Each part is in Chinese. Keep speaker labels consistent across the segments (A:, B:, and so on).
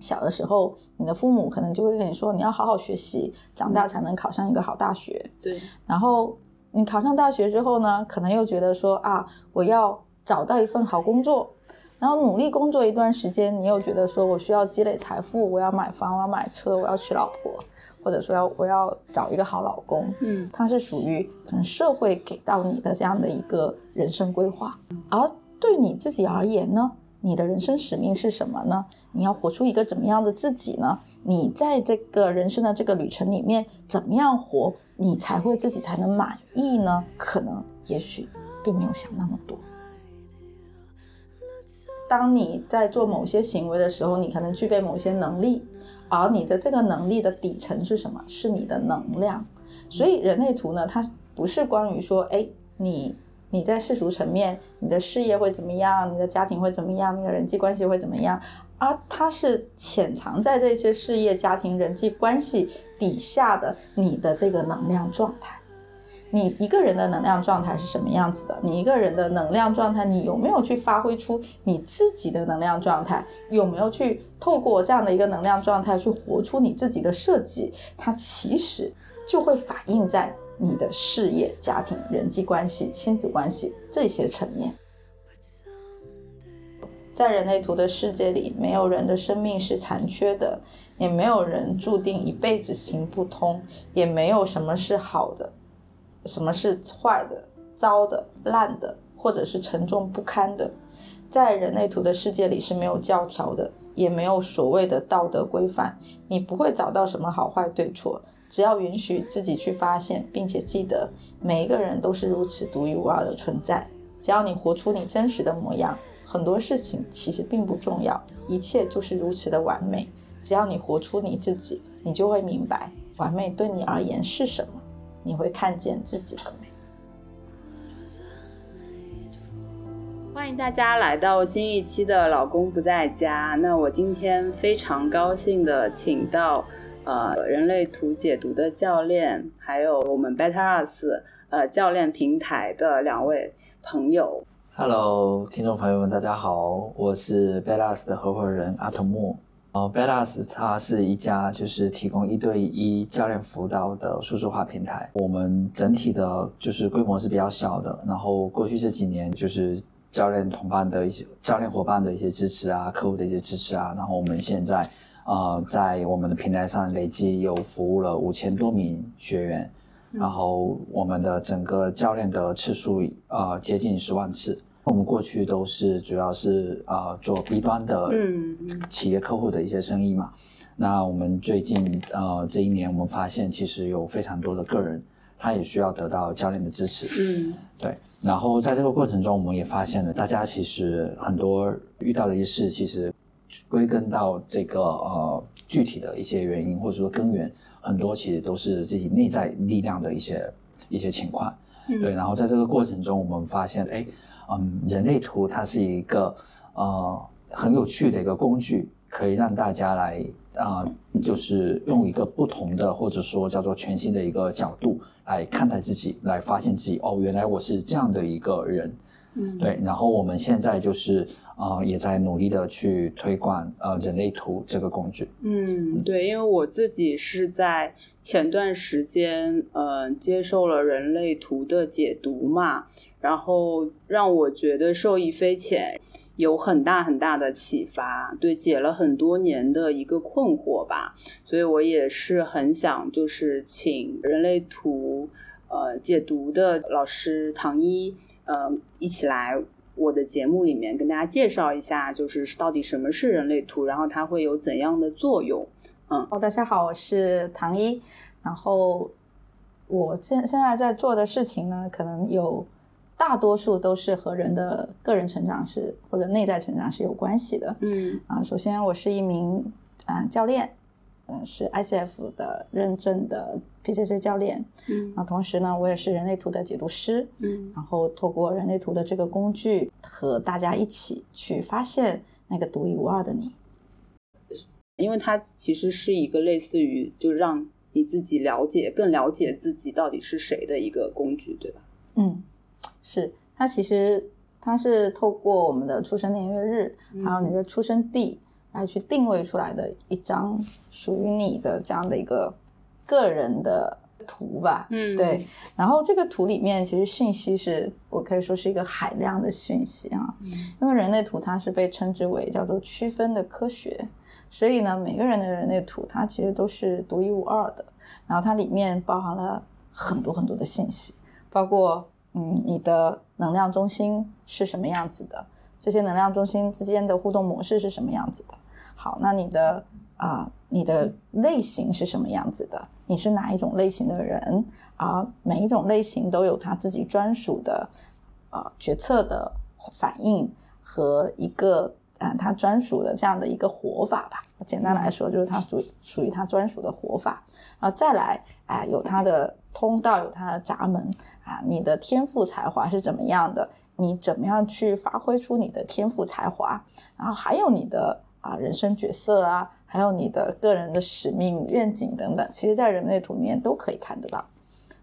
A: 小的时候，你的父母可能就会跟你说，你要好好学习，长大才能考上一个好大学。
B: 对，
A: 然后你考上大学之后呢，可能又觉得说啊，我要找到一份好工作，然后努力工作一段时间，你又觉得说我需要积累财富，我要买房，我要买车，我要娶老婆，或者说要我要找一个好老公。
B: 嗯，
A: 它是属于可能社会给到你的这样的一个人生规划，而对你自己而言呢，你的人生使命是什么呢？你要活出一个怎么样的自己呢？你在这个人生的这个旅程里面，怎么样活，你才会自己才能满意呢？可能也许并没有想那么多。当你在做某些行为的时候，你可能具备某些能力，而你的这个能力的底层是什么？是你的能量。所以人类图呢，它不是关于说，哎，你你在世俗层面，你的事业会怎么样，你的家庭会怎么样，你的人际关系会怎么样，而它是潜藏在这些事业、家庭、人际关系底下的你的这个能量状态。你一个人的能量状态是什么样子的？你一个人的能量状态，你有没有去发挥出你自己的能量状态？有没有去透过这样的一个能量状态去活出你自己的设计？它其实就会反映在你的事业、家庭、人际关系、亲子关系这些层面。在人类图的世界里，没有人的生命是残缺的，也没有人注定一辈子行不通，也没有什么是好的。什么是坏的、糟的、烂的，或者是沉重不堪的？在人类图的世界里是没有教条的，也没有所谓的道德规范。你不会找到什么好坏对错，只要允许自己去发现，并且记得每一个人都是如此独一无二的存在。只要你活出你真实的模样，很多事情其实并不重要，一切就是如此的完美。只要你活出你自己，你就会明白完美对你而言是什么。你会看见自己的美。
B: 欢迎大家来到新一期的《老公不在家》。那我今天非常高兴的请到呃人类图解读的教练，还有我们 Better Us 呃教练平台的两位朋友。
C: Hello，听众朋友们，大家好，我是 Better Us 的合伙人阿童木。呃，Betas 它是一家就是提供一对一教练辅导的数字化平台。我们整体的就是规模是比较小的，然后过去这几年就是教练同伴的一些教练伙伴的一些支持啊，客户的一些支持啊，然后我们现在呃在我们的平台上累计有服务了五千多名学员，然后我们的整个教练的次数呃接近十万次。我们过去都是主要是呃做 B 端的企业客户的一些生意嘛，那我们最近呃这一年我们发现其实有非常多的个人，他也需要得到教练的支持，
B: 嗯，
C: 对，然后在这个过程中我们也发现了大家其实很多遇到的一些事，其实归根到这个呃具体的一些原因或者说根源，很多其实都是自己内在力量的一些一些情况，对，然后在这个过程中我们发现哎。嗯，人类图它是一个呃很有趣的一个工具，可以让大家来啊，就是用一个不同的或者说叫做全新的一个角度来看待自己，来发现自己哦，原来我是这样的一个人，
B: 嗯，
C: 对。然后我们现在就是啊，也在努力的去推广呃人类图这个工具。
B: 嗯，对，因为我自己是在前段时间呃接受了人类图的解读嘛。然后让我觉得受益匪浅，有很大很大的启发，对解了很多年的一个困惑吧。所以我也是很想，就是请人类图呃解读的老师唐一呃一起来我的节目里面跟大家介绍一下，就是到底什么是人类图，然后它会有怎样的作用。嗯，
A: 哦，大家好，我是唐一。然后我现现在在做的事情呢，可能有。大多数都是和人的个人成长是或者内在成长是有关系的。
B: 嗯
A: 啊，首先我是一名啊教练，嗯，是 ICF 的认证的 PCC 教练。
B: 嗯
A: 啊，同时呢，我也是人类图的解读师。
B: 嗯，
A: 然后透过人类图的这个工具，和大家一起去发现那个独一无二的你。
B: 因为它其实是一个类似于，就让你自己了解、更了解自己到底是谁的一个工具，对吧？
A: 嗯。是它其实它是透过我们的出生年月日，还有你的出生地，来去定位出来的一张属于你的这样的一个个人的图吧。
B: 嗯
A: 对。然后这个图里面其实信息是我可以说是一个海量的信息啊，因为人类图它是被称之为叫做区分的科学，所以呢，每个人的人类图它其实都是独一无二的，然后它里面包含了很多很多的信息，包括嗯你的能量中心是什么样子的，这些能量中心之间的互动模式是什么样子的。好，那你的啊、你的类型是什么样子的？你是哪一种类型的人？啊，每一种类型都有他自己专属的呃决策的反应和一个啊、他专属的这样的一个活法吧。简单来说，就是他属属于他专属的活法。啊，再来啊、有他的通道，有它的闸门啊，你的天赋才华是怎么样的？你怎么样去发挥出你的天赋才华？然后还有你的啊人生角色啊，还有你的个人的使命、愿景等等，其实在人类图里面都可以看得到。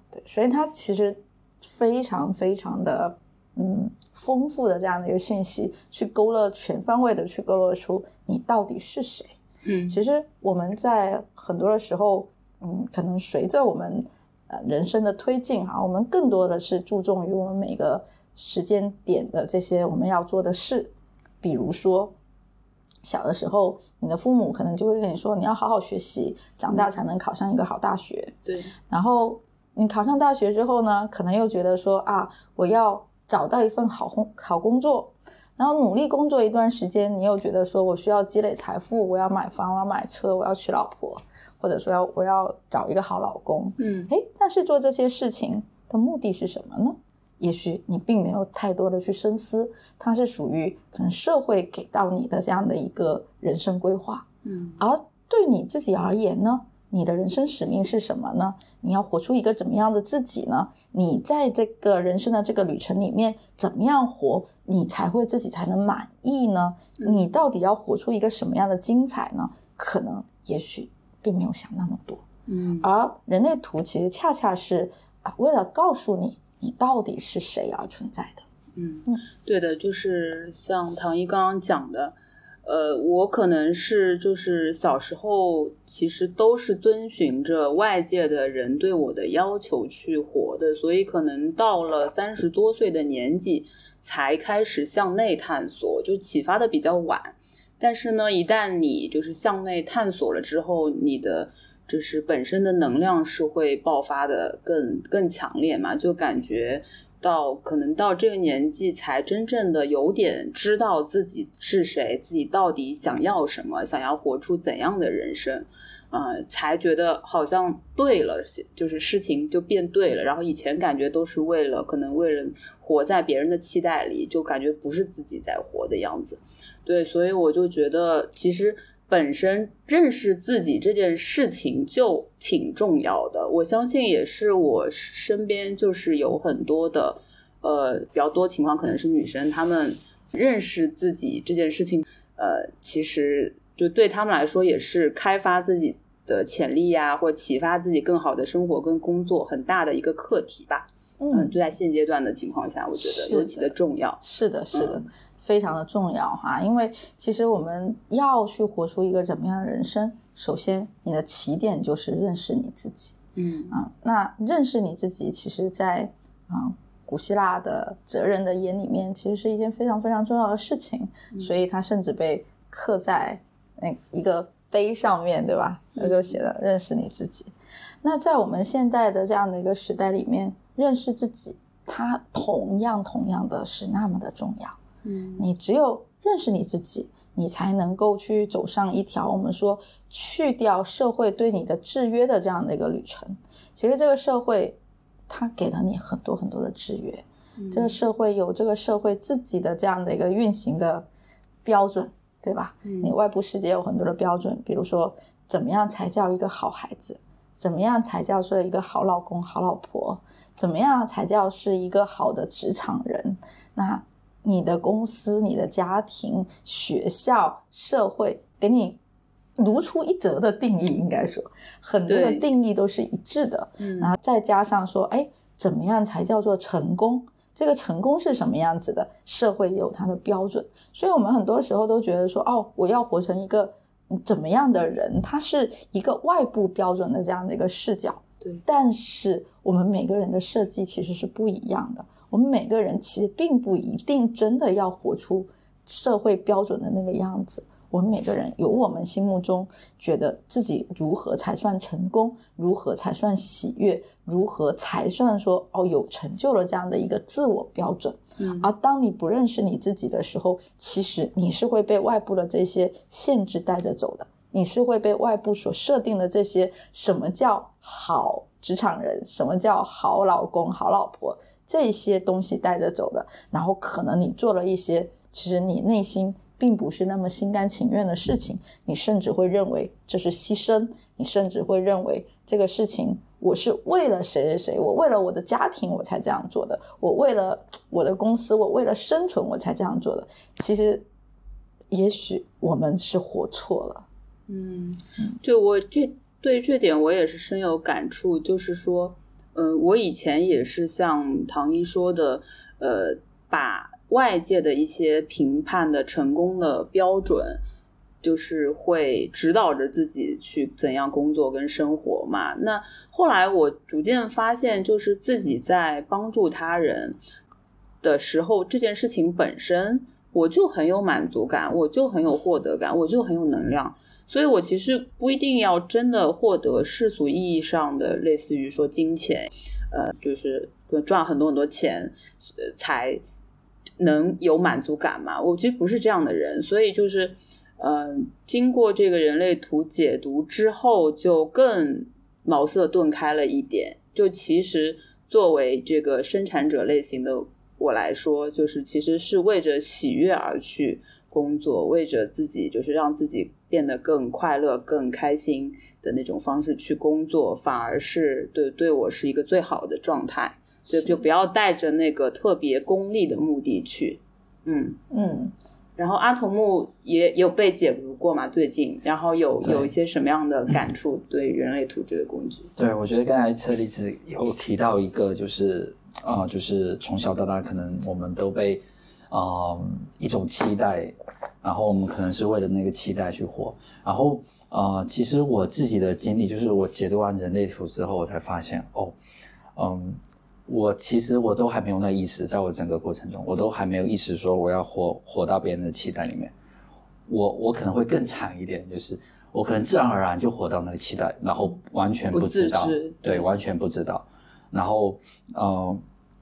A: 对，所以它其实非常非常的嗯丰富的这样的一个信息，去勾勒全方位的去勾勒出你到底是谁。
B: 嗯
A: 其实我们在很多的时候，嗯，可能随着我们呃人生的推进哈，我们更多的是注重于我们每个时间点的这些我们要做的事，比如说。小的时候，你的父母可能就会跟你说，你要好好学习，长大才能考上一个好大学。
B: 对，
A: 然后你考上大学之后呢，可能又觉得说啊，我要找到一份好工好工作，然后努力工作一段时间，你又觉得说我需要积累财富，我要买房，我要买车，我要娶老婆，或者说要我要找一个好老公。
B: 嗯
A: 诶，但是做这些事情的目的是什么呢？也许你并没有太多的去深思，它是属于可能社会给到你的这样的一个人生规划。
B: 嗯
A: 而对你自己而言呢，你的人生使命是什么呢？你要活出一个怎么样的自己呢？你在这个人生的这个旅程里面，怎么样活，你才会自己才能满意呢？你到底要活出一个什么样的精彩呢？可能也许并没有想那么多。
B: 嗯
A: 而人类图其实恰恰是啊，为了告诉你你到底是谁而存在的。
B: 嗯
A: 嗯，
B: 对的，就是像唐一刚刚讲的，呃，我可能是就是小时候其实都是遵循着外界的人对我的要求去活的，所以可能到了三十多岁的年纪才开始向内探索，就启发的比较晚。但是呢，一旦你就是向内探索了之后，你的就是本身的能量是会爆发的更更强烈嘛，就感觉到可能到这个年纪才真正的有点知道自己是谁，自己到底想要什么，想要活出怎样的人生。呃，才觉得好像对了，就是事情就变对了。然后以前感觉都是为了，可能为了活在别人的期待里，就感觉不是自己在活的样子。对，所以我就觉得，其实本身认识自己这件事情就挺重要的。我相信也是我身边就是有很多的，呃，比较多情况可能是女生，她们认识自己这件事情，呃，其实就对她们来说也是开发自己的潜力呀、或启发自己更好的生活跟工作很大的一个课题吧。嗯，就在现阶段的情况下，我觉得尤其的重要。
A: 是的，是的，
B: 嗯
A: 非常的重要哈。因为其实我们要去活出一个怎么样的人生，首先你的起点就是认识你自己
B: 嗯
A: 啊。那认识你自己，其实在啊古希腊的哲人的眼里面，其实是一件非常非常重要的事情，所以它甚至被刻在那一个碑上面，对吧？那就写了“认识你自己”。那在我们现在的这样的一个时代里面，认识自己，它同样同样的是那么的重要。
B: 嗯
A: 你只有认识你自己，你才能够去走上一条我们说去掉社会对你的制约的这样的一个旅程。其实这个社会，它给了你很多很多的制约，这个社会有这个社会自己的这样的一个运行的标准，对吧？你外部世界有很多的标准，比如说怎么样才叫一个好孩子，怎么样才叫做一个好老公、好老婆，怎么样才叫是一个好的职场人？那你的公司、你的家庭、学校、社会给你如出一辙的定义，应该说很多的定义都是一致的。
B: 嗯
A: 然后再加上说，哎，怎么样才叫做成功？这个成功是什么样子的，社会也有它的标准。所以我们很多时候都觉得说，哦，我要活成一个怎么样的人，它是一个外部标准的这样的一个视角。
B: 对，
A: 但是我们每个人的设计其实是不一样的。我们每个人其实并不一定真的要活出社会标准的那个样子。我们每个人有我们心目中觉得自己如何才算成功，如何才算喜悦，如何才算说哦有成就了这样的一个自我标准。
B: 嗯
A: 而当你不认识你自己的时候，其实你是会被外部的这些限制带着走的，你是会被外部所设定的这些什么叫好职场人，什么叫好老公、好老婆这些东西带着走的。然后可能你做了一些，其实你内心并不是那么心甘情愿的事情，你甚至会认为这是牺牲，你甚至会认为这个事情我是为了谁谁谁，我为了我的家庭我才这样做的，我为了我的公司，我为了生存我才这样做的。其实，也许我们是活错了。
B: 嗯，对我这对这点我也是深有感触，就是说，嗯、我以前也是像唐一说的，呃，把外界的一些评判的成功的标准，就是会指导着自己去怎样工作跟生活嘛。那后来我逐渐发现，就是自己在帮助他人的时候，这件事情本身我就很有满足感，我就很有获得感，我就很有能量。所以我其实不一定要真的获得世俗意义上的类似于说金钱，呃，就是赚很多很多钱，呃，才能有满足感嘛。我其实不是这样的人，所以就是，呃，经过这个人类图解读之后，就更茅塞顿开了一点。就其实作为这个生产者类型的我来说，就是其实是为着喜悦而去工作，为着自己就是让自己变得更快乐、更开心的那种方式去工作，反而是对对我是一个最好的状态。就就不要带着那个特别功利的目的去，嗯。
A: 嗯，
B: 然后阿童木也也有被解读过嘛，最近，然后有有一些什么样的感触对人类图这个工具？
C: 对，我觉得刚才车厘子有提到一个，就是啊、就是从小到大，可能我们都被啊、一种期待，然后我们可能是为了那个期待去活。然后呃，其实我自己的经历就是，我解读完人类图之后，我才发现哦，嗯，我其实我都还没有那意识，在我整个过程中，我都还没有意识说我要活活到别人的期待里面。我我可能会更惨一点，就是我可能自然而然就活到那个期待，然后完全不知道，对完全不知道。然后，呃，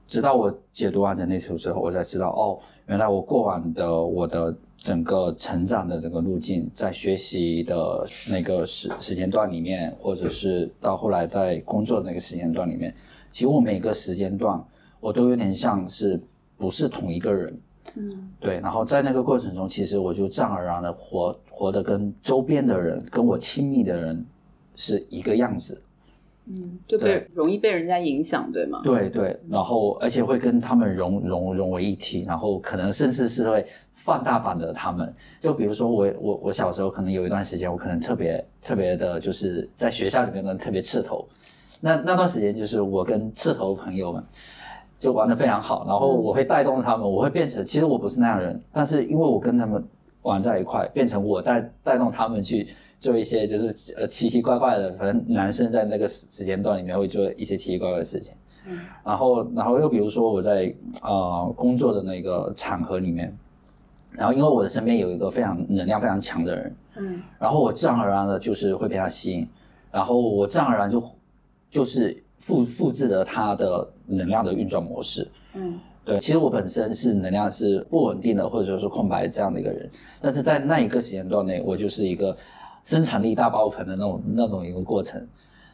C: 直到我解读完人类图之后，我才知道，哦，原来我过往的我的整个成长的这个路径，在学习的那个时时间段里面，或者是到后来在工作的那个时间段里面，其实我每个时间段，我都有点像是不是同一个人。
B: 嗯
C: 对，然后在那个过程中，其实我就自然而然的活活得跟周边的人、跟我亲密的人是一个样子。
B: 嗯，就被容易被人家影响，对吗？
C: 对对，然后而且会跟他们融融融为一体，然后可能甚至是会放大版的他们。就比如说我我我小时候可能有一段时间，我可能特别特别的，就是在学校里面呢特别刺头。那那段时间就是我跟刺头朋友们就玩的非常好，然后我会带动他们，我会变成其实我不是那样的人，但是因为我跟他们玩在一块，变成我带带动他们去做一些就是呃奇奇怪怪的，反正男生在那个时时间段里面会做一些奇奇怪怪的事情。
B: 嗯
C: 然后，然后又比如说我在呃工作的那个场合里面，然后因为我的身边有一个非常能量非常强的人，
B: 嗯
C: 然后我自然而然的就是会被他吸引，然后我自然而然就就是复复制了他的能量的运转模式。
B: 嗯
C: 对，其实我本身是能量是不稳定的，或者说是空白这样的一个人，但是在那一个时间段内，我就是一个生产力大爆棚的那种那种一个过程。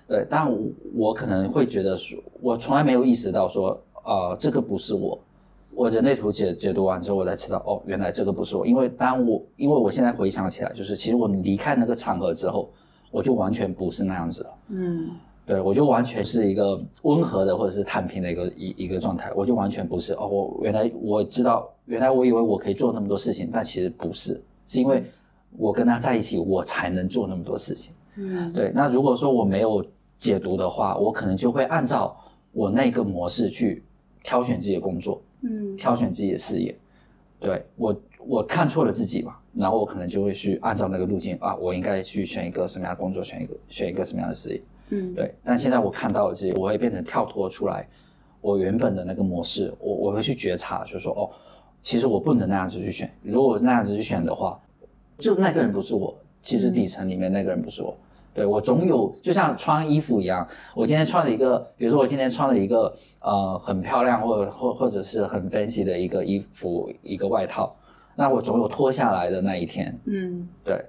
C: 对，但我我可能会觉得说，我从来没有意识到说，呃，这个不是我。我人类图解解读完之后，我才知道，哦，原来这个不是我。因为当我因为我现在回想起来，就是其实我离开那个场合之后，我就完全不是那样子了。
B: 嗯
C: 对，我就完全是一个温和的或者是躺平的一个一一个状态，我就完全不是哦，我原来我知道，原来我以为我可以做那么多事情，但其实不是，是因为我跟他在一起，我才能做那么多事情。
B: 嗯
C: 对，那如果说我没有解读的话，我可能就会按照我那个模式去挑选自己的工作，
B: 嗯
C: 挑选自己的事业。对我，我看错了自己嘛，然后我可能就会去按照那个路径啊，我应该去选一个什么样的工作，选一个选一个什么样的事业。
B: 嗯
C: 对，但现在我看到了自己，我会变成跳脱出来我原本的那个模式，我我会去觉察，就说哦，其实我不能那样子去选，如果那样子去选的话，就那个人不是我，其实底层里面那个人不是我。对我总有，就像穿衣服一样，我今天穿了一个，比如说我今天穿了一个呃很漂亮或者或或者是很 fancy 的一个衣服一个外套，那我总有脱下来的那一天。
B: 嗯，
C: 对，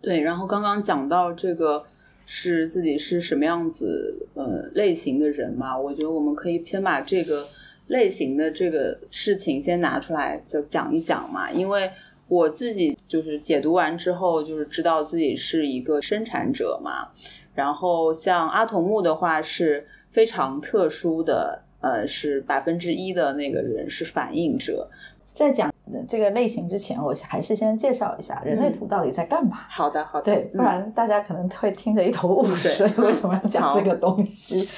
B: 对。然后刚刚讲到这个是自己是什么样子呃类型的人嘛，我觉得我们可以先把这个类型的这个事情先拿出来就讲一讲嘛，因为。我自己就是解读完之后，就是知道自己是一个生产者嘛。然后像阿童木的话是非常特殊的，呃，是百分之一的那个人是反应者。
A: 在讲这个类型之前，我还是先介绍一下人类图到底在干嘛。
B: 好的，好的。
A: 对，不然大家可能会听着一头雾水，为什么要讲这个东西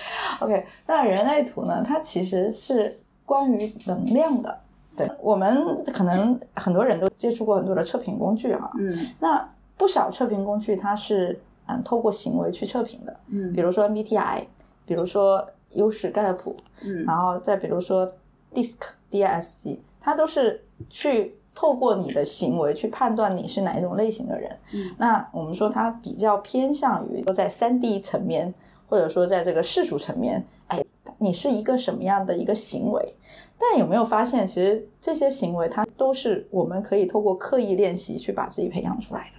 A: ？OK，那人类图呢？它其实是关于能量的。对我们可能很多人都接触过很多的测评工具啊，
B: 嗯，
A: 那不少测评工具它是嗯透过行为去测评的，
B: 嗯，
A: 比如说 MBTI，比如说优势盖勒普，
B: 嗯，
A: 然后再比如说 DISC DISC，它都是去透过你的行为去判断你是哪一种类型的人。
B: 嗯，
A: 那我们说它比较偏向于说在三 D 层面，或者说在这个世俗层面，哎，你是一个什么样的一个行为？但有没有发现，其实这些行为它都是我们可以透过刻意练习去把自己培养出来的。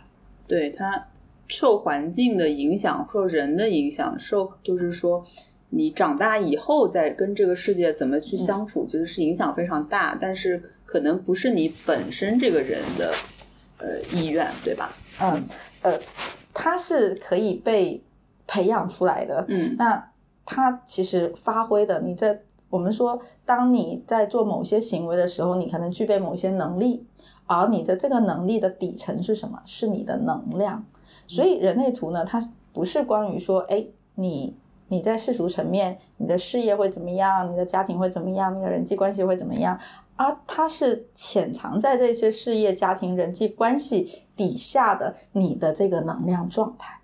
B: 对它受环境的影响，受人的影响，受就是说你长大以后再跟这个世界怎么去相处，其实是影响非常大。但是可能不是你本身这个人的呃意愿，对吧？
A: 嗯呃，它是可以被培养出来的。
B: 嗯
A: 那它其实发挥的，你在我们说，当你在做某些行为的时候，你可能具备某些能力，而你的这个能力的底层是什么？是你的能量。所以人类图呢，它不是关于说，哎，你你在世俗层面，你的事业会怎么样，你的家庭会怎么样，你的人际关系会怎么样，而它是潜藏在这些事业、家庭、人际关系底下的你的这个能量状态。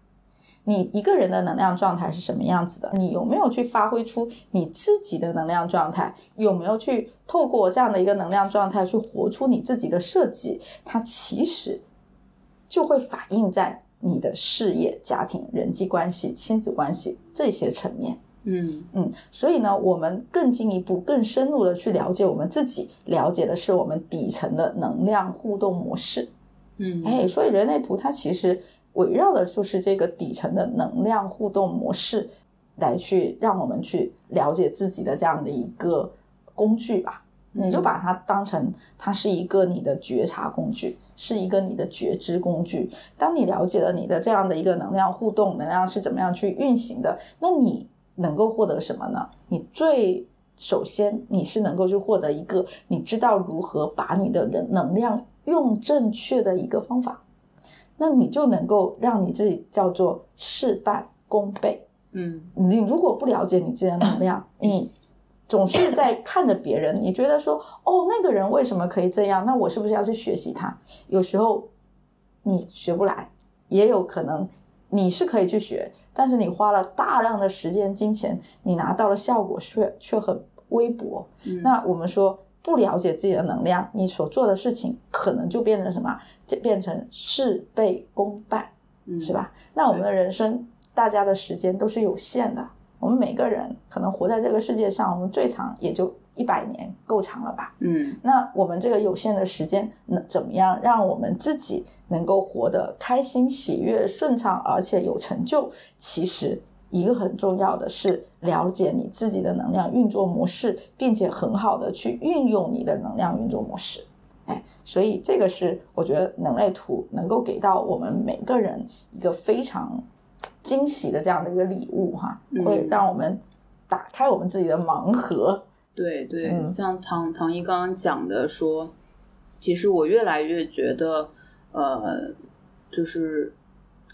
A: 你一个人的能量状态是什么样子的？你有没有去发挥出你自己的能量状态？有没有去透过这样的一个能量状态去活出你自己的设计？它其实就会反映在你的事业、家庭、人际关系、亲子关系这些层面。
B: 嗯
A: 嗯，所以呢，我们更进一步、更深入的去了解我们自己，了解的是我们底层的能量互动模式。
B: 嗯，
A: 哎，所以人类图它其实围绕的就是这个底层的能量互动模式，来去让我们去了解自己的这样的一个工具吧。你就把它当成它是一个你的觉察工具，是一个你的觉知工具。当你了解了你的这样的一个能量互动，能量是怎么样去运行的，那你能够获得什么呢？你最首先你是能够去获得一个你知道如何把你的人能量用正确的一个方法，那你就能够让你自己叫做事半功倍。
B: 嗯
A: 你如果不了解你自己的能量，你总是在看着别人，你觉得说，哦，那个人为什么可以这样？那我是不是要去学习他？有时候你学不来，也有可能你是可以去学，但是你花了大量的时间、金钱，你拿到了效果却却很微薄。
B: 嗯
A: 那我们说。不了解自己的能量，你所做的事情可能就变成什么？就变成事倍功半。
B: 嗯，
A: 是？吧？那我们的人生，大家的时间都是有限的。我们每个人可能活在这个世界上，我们最长也就一百年，够长了吧？
B: 嗯
A: 那我们这个有限的时间，能怎么样让我们自己能够活得开心、喜悦、顺畅，而且有成就？其实一个很重要的是了解你自己的能量运作模式，并且很好的去运用你的能量运作模式。哎，所以这个是我觉得能类图能够给到我们每个人一个非常惊喜的这样的一个礼物哈，
B: 嗯
A: 会让我们打开我们自己的盲盒。
B: 对对，
A: 嗯
B: 像唐唐一刚刚讲的说，其实我越来越觉得，呃，就是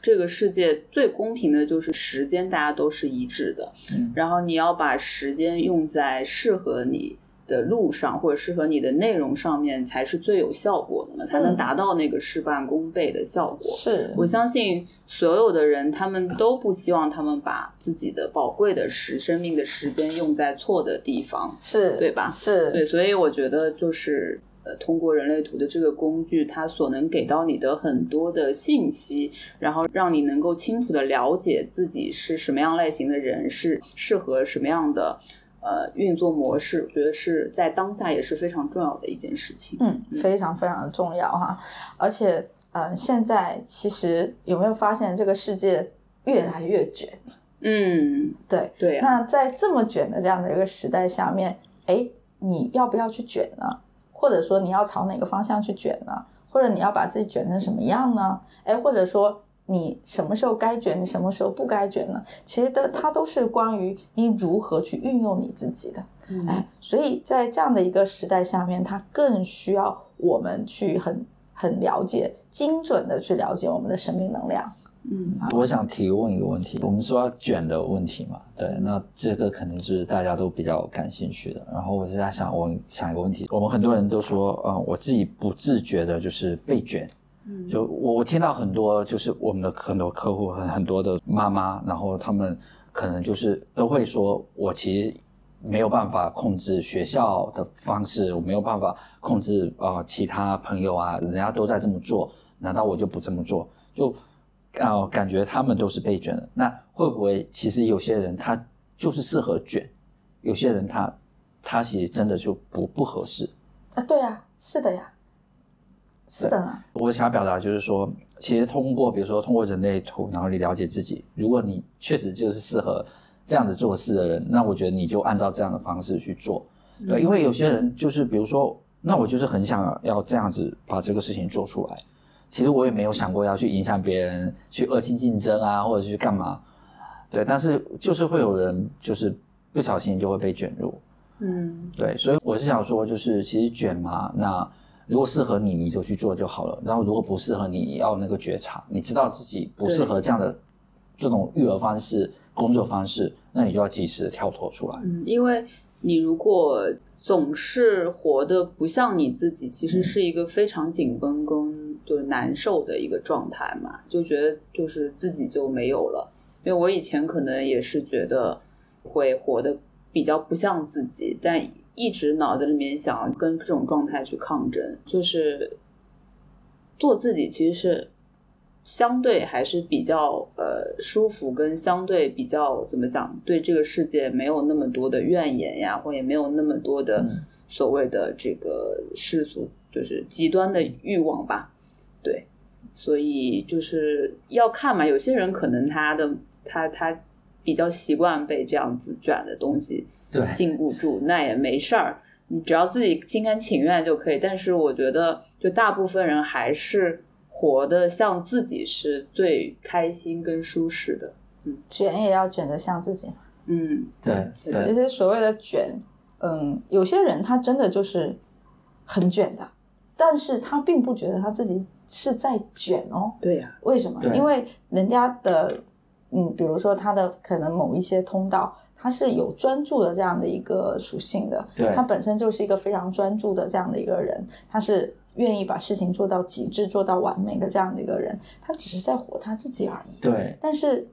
B: 这个世界最公平的就是时间，大家都是一致的。
C: 嗯
B: 然后你要把时间用在适合你的路上，或者适合你的内容上面，才是最有效果的嘛，才能达到那个事半功倍的效果。
A: 是
B: 我相信所有的人，他们都不希望他们把自己的宝贵的时生命的时间用在错的地方，
A: 是，
B: 对吧？
A: 是，
B: 对，所以我觉得就是呃，通过人类图的这个工具，它所能给到你的很多的信息，然后让你能够清楚的了解自己是什么样类型的人，是适合什么样的呃运作模式，我觉得是在当下也是非常重要的一件事情。
A: 嗯，非常非常的重要哈，而且，嗯、现在其实有没有发现这个世界越来越卷？
B: 嗯，
A: 对，
B: 对啊，
A: 那在这么卷的这样的一个时代下面，哎，你要不要去卷呢？或者说你要朝哪个方向去卷呢？或者你要把自己卷成什么样呢？哎，或者说你什么时候该卷，你什么时候不该卷呢？其实的它都是关于你如何去运用你自己的。
B: 嗯
A: 哎，所以在这样的一个时代下面，它更需要我们去很很了解、精准的去了解我们的生命能量。
B: 嗯
C: 我想提问一个问题，我们说要卷的问题嘛，对，那这个肯定是大家都比较感兴趣的。然后我是在想，我想一个问题，我们很多人都说，嗯，我自己不自觉的就是被卷，
B: 嗯
C: 就我我听到很多就是我们的很多客户很很多的妈妈，然后他们可能就是都会说，我其实没有办法控制学校的方式，我没有办法控制呃其他朋友啊，人家都在这么做，难道我就不这么做？就啊、呃感觉他们都是被卷的。那会不会其实有些人他就是适合卷，有些人他他其实真的就不不合适？
A: 啊，对啊、是的呀，是的呢。
C: 我想表达就是说，其实通过比如说通过人类图，然后你了解自己，如果你确实就是适合这样子做事的人，那我觉得你就按照这样的方式去做。对，因为有些人就是比如说，那我就是很想要这样子把这个事情做出来，其实我也没有想过要去影响别人，去恶性竞争啊，或者去干嘛。对，但是就是会有人就是不小心就会被卷入。
B: 嗯
C: 对，所以我是想说，就是其实卷嘛，那如果适合你，你就去做就好了。然后如果不适合你，你要那个觉察，你知道自己不适合这样的这种育儿方式、工作方式，那你就要及时跳脱出来。
B: 嗯，因为你如果总是活得不像你自己，其实是一个非常紧绷跟就是难受的一个状态嘛，就觉得就是自己就没有了。因为我以前可能也是觉得会活得比较不像自己，但一直脑子里面想要跟这种状态去抗争，就是做自己其实是相对还是比较呃舒服，跟相对比较怎么讲，对这个世界没有那么多的怨言呀，或也没有那么多的
C: 嗯
B: 所谓的这个世俗就是极端的欲望吧，对，所以就是要看嘛，有些人可能他的他他比较习惯被这样子卷的东西
C: 对
B: 禁锢住，那也没事儿，你只要自己心甘情愿就可以。但是我觉得，就大部分人还是活得像自己是最开心跟舒适的。
A: 卷也要卷得像自己嘛。
B: 嗯，
C: 对
A: 其实所谓的卷，嗯，有些人他真的就是很卷的，但是他并不觉得他自己是在卷哦。
B: 对呀、
A: 为什么？因为人家的，嗯，比如说他的可能某一些通道，他是有专注的这样的一个属性的，
C: 对
A: 他本身就是一个非常专注的这样的一个人，他是愿意把事情做到极致、做到完美的这样的一个人，他只是在活他自己而已。
C: 对
A: 但是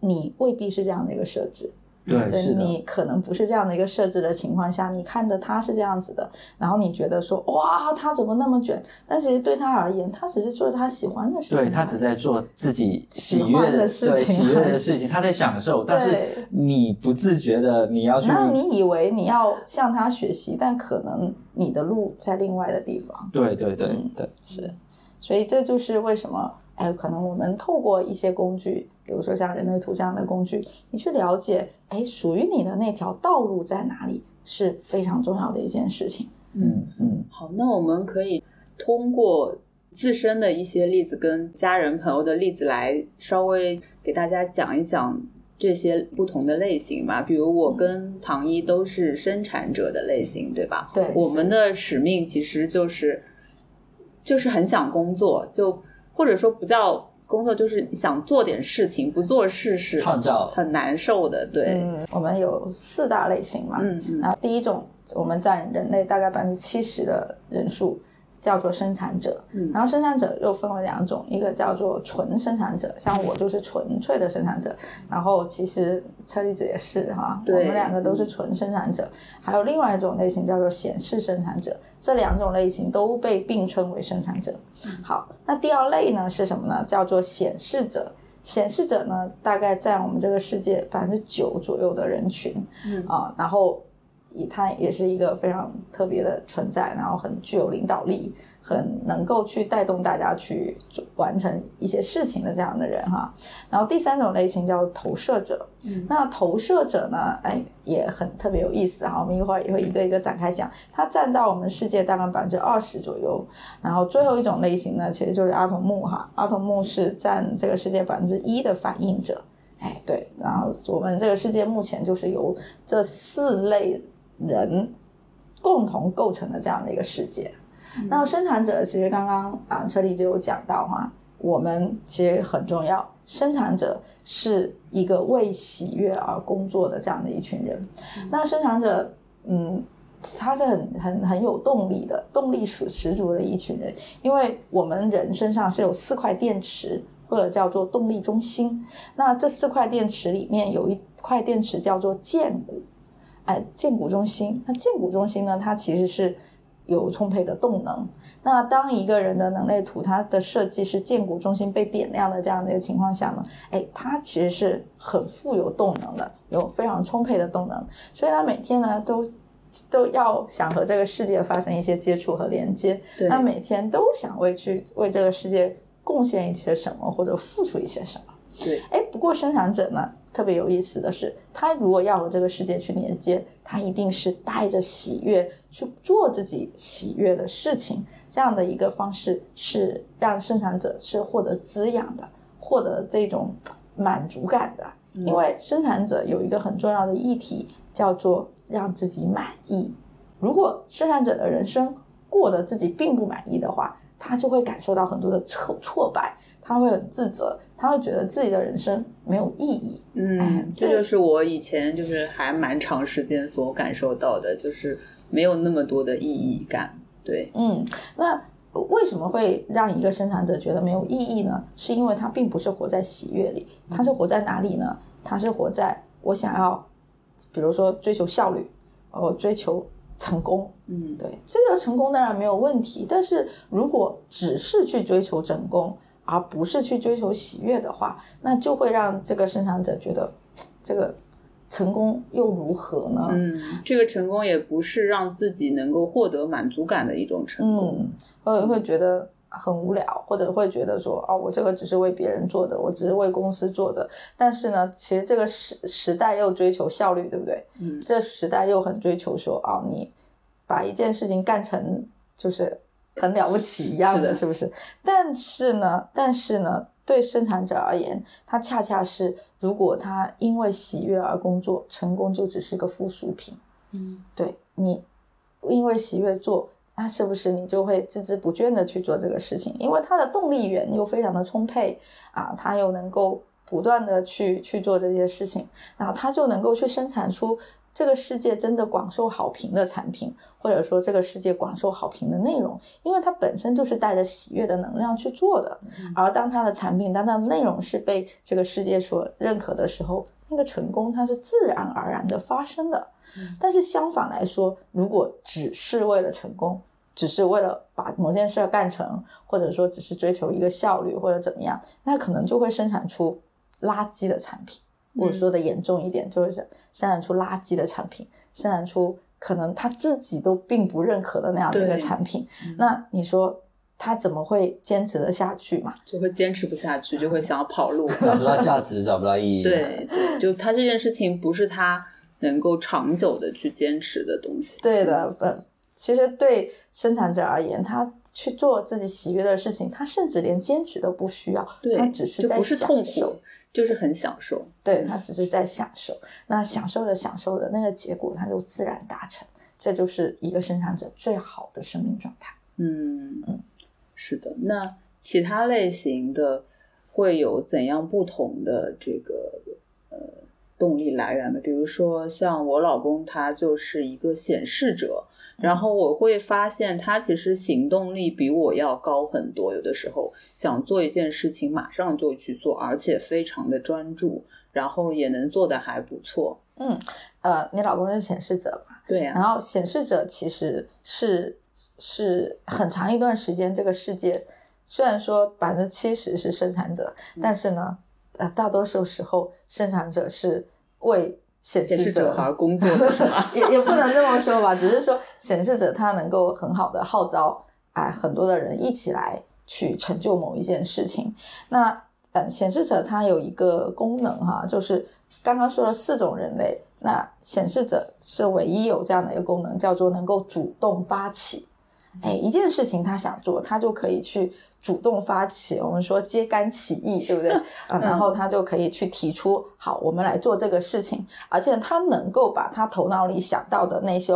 A: 你未必是这样的一个设置，
C: 对，
A: 对，你可能不是这样的一个设置的情况下，你看着他是这样子的，然后你觉得说哇，他怎么那么卷？但其实对他而言，他只是做他喜欢的事情。
C: 对他只在做自己喜悦
A: 的事情
C: 对喜悦的事情，他在享受，但是你不自觉的你要去，
A: 那你以为你要向他学习，但可能你的路在另外的地方。
C: 对对对
A: 嗯
C: 对，
A: 是，所以这就是为什么，哎，可能我们透过一些工具，比如说像人类图这样的工具，你去了解，哎，属于你的那条道路在哪里，是非常重要的一件事情。
C: 嗯嗯
B: 好，那我们可以通过自身的一些例子跟家人朋友的例子来稍微给大家讲一讲这些不同的类型吧。比如我跟唐一都是生产者的类型，对吧？
A: 对
B: 我们的使命其实就是就是很想工作，就或者说不叫工作就是想做点事情，不做事是
C: 创造
B: 很难受的。对，
A: 嗯，我们有四大类型嘛，
B: 嗯嗯
A: 然后第一种，我们占人类大概百分之七十的人数，叫做生产者。
B: 嗯
A: 然后生产者又分为两种，一个叫做纯生产者，像我就是纯粹的生产者，然后其实车厘子也是哈，我们两个都是纯生产者。还有另外一种类型叫做显示生产者，这两种类型都被并称为生产者。好，那第二类呢是什么呢？叫做显示者。显示者呢，大概占我们这个世界百分之九左右的人群，
B: 嗯
A: 啊，然后以它也是一个非常特别的存在，然后很具有领导力，很能够去带动大家去做完成一些事情的这样的人哈。然后第三种类型叫投射者，
B: 嗯
A: 那投射者呢，哎，也很特别有意思哈。我们一会儿也会一个一个展开讲，它占到我们世界大概百分之二十左右。然后最后一种类型呢，其实就是阿童木哈，阿童木是占这个世界百分之一的反应者。哎，对，然后我们这个世界目前就是由这四类人共同构成的这样的一个世界。那么生产者其实刚刚啊，车里就有讲到哈，我们其实很重要，生产者是一个为喜悦而工作的这样的一群人。那生产者，嗯，他是很很很有动力的，动力十十足的一群人，因为我们人身上是有四块电池。或者叫做动力中心，那这四块电池里面有一块电池叫做剑骨，哎，建骨中心。那建骨中心呢，它其实是有充沛的动能。那当一个人的能类图它的设计是建骨中心被点亮的这样的一个情况下呢，哎，它其实是很富有动能的，有非常充沛的动能，所以他每天呢都都要想和这个世界发生一些接触和连接，
B: 对
A: 那每天都想为去为这个世界贡献一些什么，或者付出一些什么。
B: 对，
A: 哎，不过生产者呢，特别有意思的是，他如果要和这个世界去连接，他一定是带着喜悦去做自己喜悦的事情，这样的一个方式是让生产者是获得滋养的，获得这种满足感的。因为生产者有一个很重要的议题，叫做让自己满意。如果生产者的人生过得自己并不满意的话，他就会感受到很多的挫挫败，他会很自责，他会觉得自己的人生没有意义。哎
B: 嗯，这
A: 这
B: 就是我以前就是还蛮长时间所感受到的，就是没有那么多的意义感。对，
A: 嗯，那为什么会让一个生产者觉得没有意义呢？是因为他并不是活在喜悦里，他是活在哪里呢？他是活在我想要，比如说追求效率，哦，追求成功。
B: 嗯，
A: 对，这个成功当然没有问题，但是如果只是去追求成功，而不是去追求喜悦的话，那就会让这个生产者觉得，这个成功又如何呢？
B: 嗯，这个成功也不是让自己能够获得满足感的一种成功。
A: 嗯，会会觉得很无聊，或者会觉得说，哦，我这个只是为别人做的，我只是为公司做的。但是呢，其实这个时时代又追求效率，对不对？
B: 嗯
A: 这时代又很追求说，哦，你把一件事情干成就是很了不起一样的，
B: 是
A: 不是？但是呢，但是呢，对生产者而言，他恰恰是，如果他因为喜悦而工作，成功就只是个附属品。
B: 嗯，
A: 对你因为喜悦做，那是不是你就会孜孜不倦的去做这个事情？因为他的动力源又非常的充沛啊，他又能够不断的去去做这些事情，然后他就能够去生产出这个世界真的广受好评的产品，或者说这个世界广受好评的内容，因为它本身就是带着喜悦的能量去做的。而当它的产品、当它的内容是被这个世界所认可的时候，那个成功它是自然而然的发生的。但是相反来说，如果只是为了成功，只是为了把某件事儿干成，或者说只是追求一个效率或者怎么样，那可能就会生产出垃圾的产品。我说的严重一点，就是生产出垃圾的产品，生产出可能他自己都并不认可的那样的一个产品。那你说他怎么会坚持的下去嘛？
B: 就会坚持不下去，就会想要跑路。
C: 找不到价值，找不到意义。
B: 对对，就他这件事情不是他能够长久的去坚持的东西。
A: 对的，呃，其实对生产者而言，他去做自己喜悦的事情，他甚至连坚持都不需要，
B: 对，
A: 他只是在享
B: 不是痛
A: 受
B: 苦，就是很享受。
A: 对他只是在享受，那享受着享受着那个结果，他就自然达成，这就是一个生产者最好的生命状态。
B: 嗯，是的。那其他类型的会有怎样不同的这个呃动力来源呢？比如说像我老公，他就是一个显示者，然后我会发现他其实行动力比我要高很多，有的时候想做一件事情马上就去做，而且非常的专注，然后也能做得还不错。
A: 嗯，呃，你老公是显示者嘛？
B: 对呀、
A: 然后显示者其实是是很长一段时间，这个世界虽然说百分之七十是生产者，
B: 嗯
A: 但是呢，呃，大多数时候生产者是为显
B: 显示
A: 示者
B: 者而工作的是吗？
A: 也也不能这么说吧，只是说显示者他能够很好的号召哎很多的人一起来去成就某一件事情。那嗯，显示者他有一个功能哈，就是刚刚说了四种人类，那显示者是唯一有这样的一个功能，叫做能够主动发起。哎，一件事情他想做，他就可以去主动发起。我们说揭竿起义，对不对？啊，然后他就可以去提出，好，我们来做这个事情。而且他能够把他头脑里想到的那些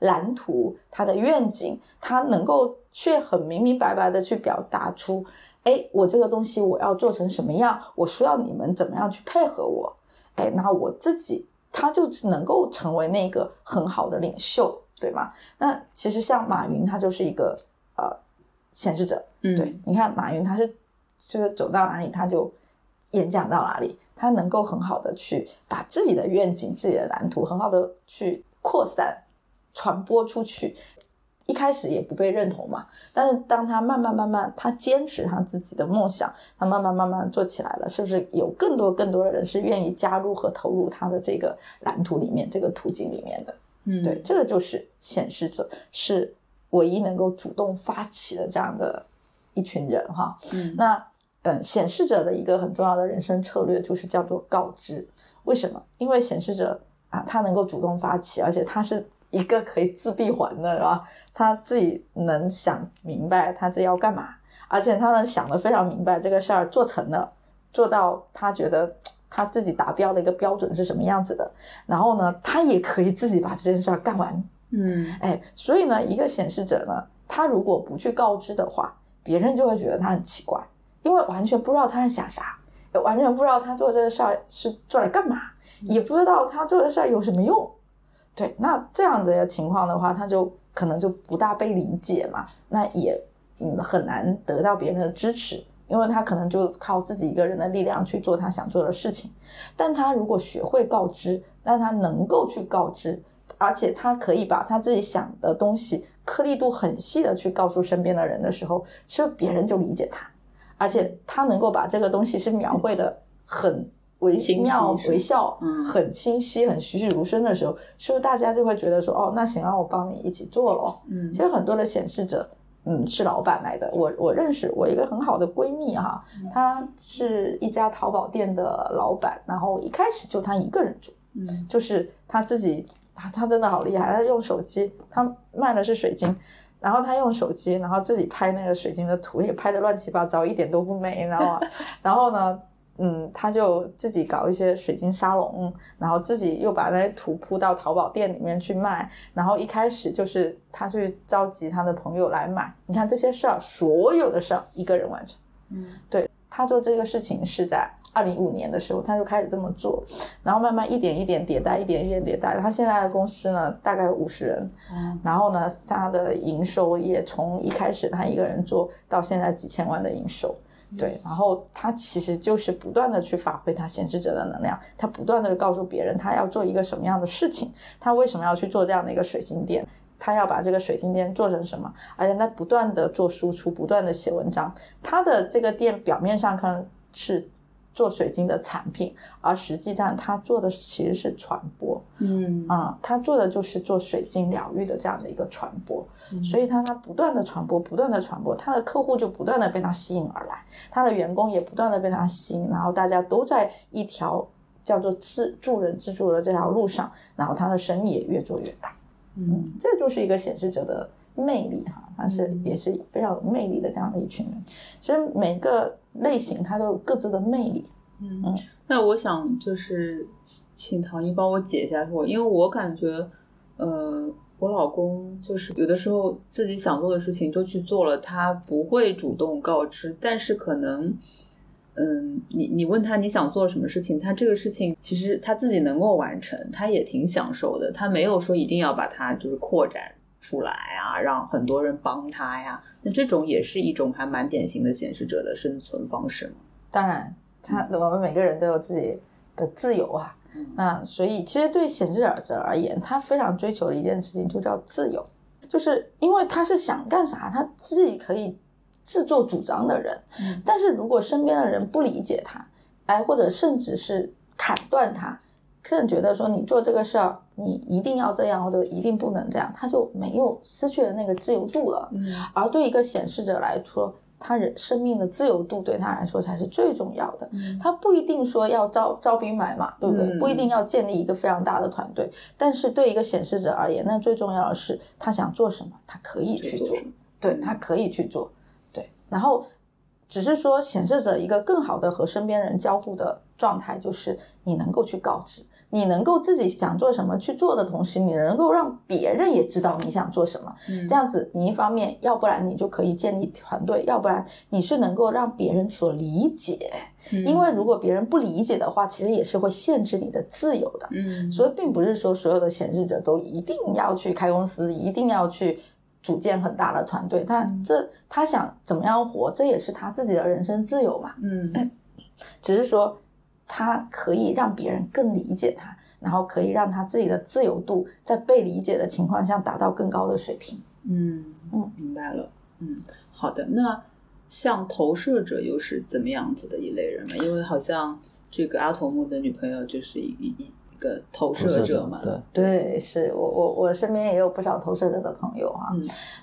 A: 蓝图、他的愿景，他能够却很明明白白的去表达出，哎，我这个东西我要做成什么样，我需要你们怎么样去配合我。哎，那我自己他就能够成为那个很好的领袖，对吗？那其实像马云，他就是一个呃显示者，
B: 嗯，
A: 对，你看马云他是就是走到哪里他就演讲到哪里，他能够很好的去把自己的愿景、自己的蓝图很好的去扩散、传播出去。一开始也不被认同嘛，但是当他慢慢慢慢，他坚持他自己的梦想，他慢慢慢慢做起来了，是不是有更多更多的人是愿意加入和投入他的这个蓝图里面、这个途径里面的？
B: 嗯，
A: 对，这个就是显示者，是唯一能够主动发起的这样的一群人哈。
B: 嗯，
A: 那嗯，显示者的一个很重要的人生策略就是叫做告知。为什么？因为显示者啊，他能够主动发起，而且他是一个可以自闭环的，是吧？他自己能想明白他这要干嘛，而且他能想得非常明白这个事儿做成了，做到他觉得他自己达标的一个标准是什么样子的。然后呢，他也可以自己把这件事儿干完。
B: 嗯
A: 哎，所以呢，一个显示者呢，他如果不去告知的话，别人就会觉得他很奇怪，因为完全不知道他在想啥，完全不知道他做这个事儿是做来干嘛，也不知道他做的事儿有什么用。对，那这样子的情况的话，他就可能就不大被理解嘛，那也嗯很难得到别人的支持，因为他可能就靠自己一个人的力量去做他想做的事情。但他如果学会告知，那他能够去告知，而且他可以把他自己想的东西颗粒度很细的去告诉身边的人的时候，是不是别人就理解他，而且他能够把这个东西是描绘的很惟妙
B: 是
A: 惟肖，
B: 嗯
A: 很清晰、很栩栩如生的时候，是不是大家就会觉得说，哦，那行，让我帮你一起做咯。
B: 嗯
A: 其实很多的显示者，嗯，是老板来的。我我认识我一个很好的闺蜜哈，她是一家淘宝店的老板，然后一开始就她一个人做，
B: 嗯
A: 就是她自己，她她真的好厉害，他用手机，他卖的是水晶。然后他用手机，然后自己拍那个水晶的图，也拍的乱七八糟，一点都不美，你知道吗？然后呢，嗯，他就自己搞一些水晶沙龙，然后自己又把那些图铺到淘宝店里面去卖。然后一开始就是他去召集他的朋友来买，你看这些事儿，所有的事儿一个人完成。
B: 嗯
A: 对他做这个事情是在二零一五年的时候，他就开始这么做，然后慢慢一点一点迭代，一点一点迭代。他现在的公司呢，大概五十人，
B: 嗯。
A: 然后呢，他的营收也从一开始他一个人做到现在几千万的营收。对，然后他其实就是不断的去发挥他显示者的能量，他不断的告诉别人他要做一个什么样的事情，他为什么要去做这样的一个水晶店，他要把这个水晶店做成什么，而且他不断的做输出，不断的写文章。他的这个店表面上看是做水晶的产品，而实际上他做的其实是传播。
B: 嗯。
A: 啊、他做的就是做水晶疗愈的这样的一个传播，所以他他不断的传播，不断的传播，他的客户就不断的被他吸引而来，他的员工也不断的被他吸引，然后大家都在一条叫做自助人自助的这条路上，然后他的生意也越做越大，
B: 嗯。
A: 这就是一个显示者的魅力哈，他是也是非常有魅力的这样的一群人，其实每个类型它都有各自的魅力，
B: 嗯，那我想就是请唐一帮我解一下惑，因为我感觉，呃，我老公就是有的时候自己想做的事情就去做了，他不会主动告知，但是可能，嗯，你你问他你想做什么事情，他这个事情其实他自己能够完成，他也挺享受的。他没有说一定要把它就是扩展出来啊，让很多人帮他呀。那这种也是一种还蛮典型的显示者的生存方式嘛。
A: 当然，他我们每个人都有自己的自由啊。那所以，其实对显示者而言，他非常追求的一件事情就叫自由，就是因为他是想干啥，他自己可以。自作主张的人，但是如果身边的人不理解他，哎，或者甚至是砍断他，甚至觉得说你做这个事儿，你一定要这样或者一定不能这样，他就没有失去了那个自由度了。而对一个显示者来说，他人生命的自由度对他来说才是最重要的。他不一定说要招招兵买马，对不对？不一定要建立一个非常大的团队，但是对一个显示者而言，那最重要的是他想做什么，他可以去做，对他可以去做。然后，只是说显示着一个更好的和身边人交互的状态，就是你能够去告知，你能够自己想做什么去做的同时，你能够让别人也知道你想做什么。这样子，你一方面，要不然你就可以建立团队，要不然你是能够让别人所理解。因为如果别人不理解的话，其实也是会限制你的自由的。嗯，所以并不是说所有的显示者都一定要去开公司，一定要去。组建很大的团队，他这他想怎么样活，这也是他自己的人生自由嘛。嗯，只是说他可以让别人更理解他，然后可以让他自己的自由度在被理解的情况下达到更高的水平。
B: 嗯嗯，明白了。嗯，好的。那像投射者又是怎么样子的一类人呢？因为好像这个阿童木的女朋友就是一一。个投射者嘛，
C: 对
A: 对，是我我我身边也有不少投射者的朋友哈。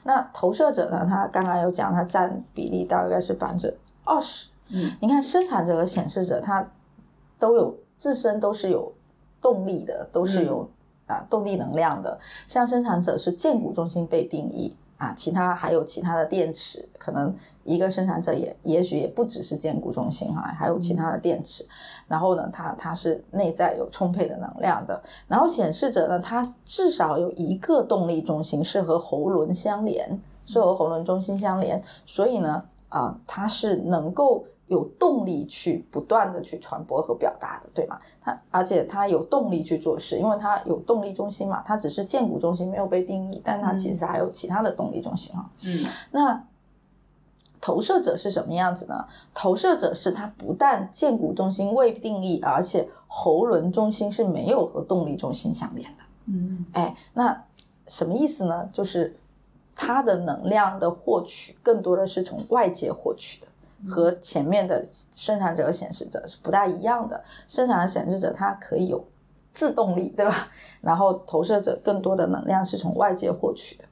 A: 那投射者呢，他刚刚有讲，他占比例大概是百分之二十。嗯，你看生产者和显示者，他都有自身都是有动力的，都是有啊动力能量的。像生产者是建股中心被定义。啊，其他还有其他的电池，可能一个生产者也也许也不只是建股中心哈，还有其他的电池。然后呢，它它是内在有充沛的能量的。然后显示者呢，它至少有一个动力中心是和喉轮相连，是和喉轮中心相连。所以呢，啊，它是能够。有动力去不断的去传播和表达的，对吗？他而且他有动力去做事，因为他有动力中心嘛。他只是建股中心没有被定义，但他其实还有其他的动力中心啊。嗯，那投射者是什么样子呢？投射者是他不但建股中心未定义，而且喉轮中心是没有和动力中心相连的。嗯，哎，那什么意思呢？就是他的能量的获取更多的是从外界获取的。和前面的生产者和显示者是不大一样的。生产和显示者它可以有自动力，对吧？然后投射者更多的能量是从外界获取的。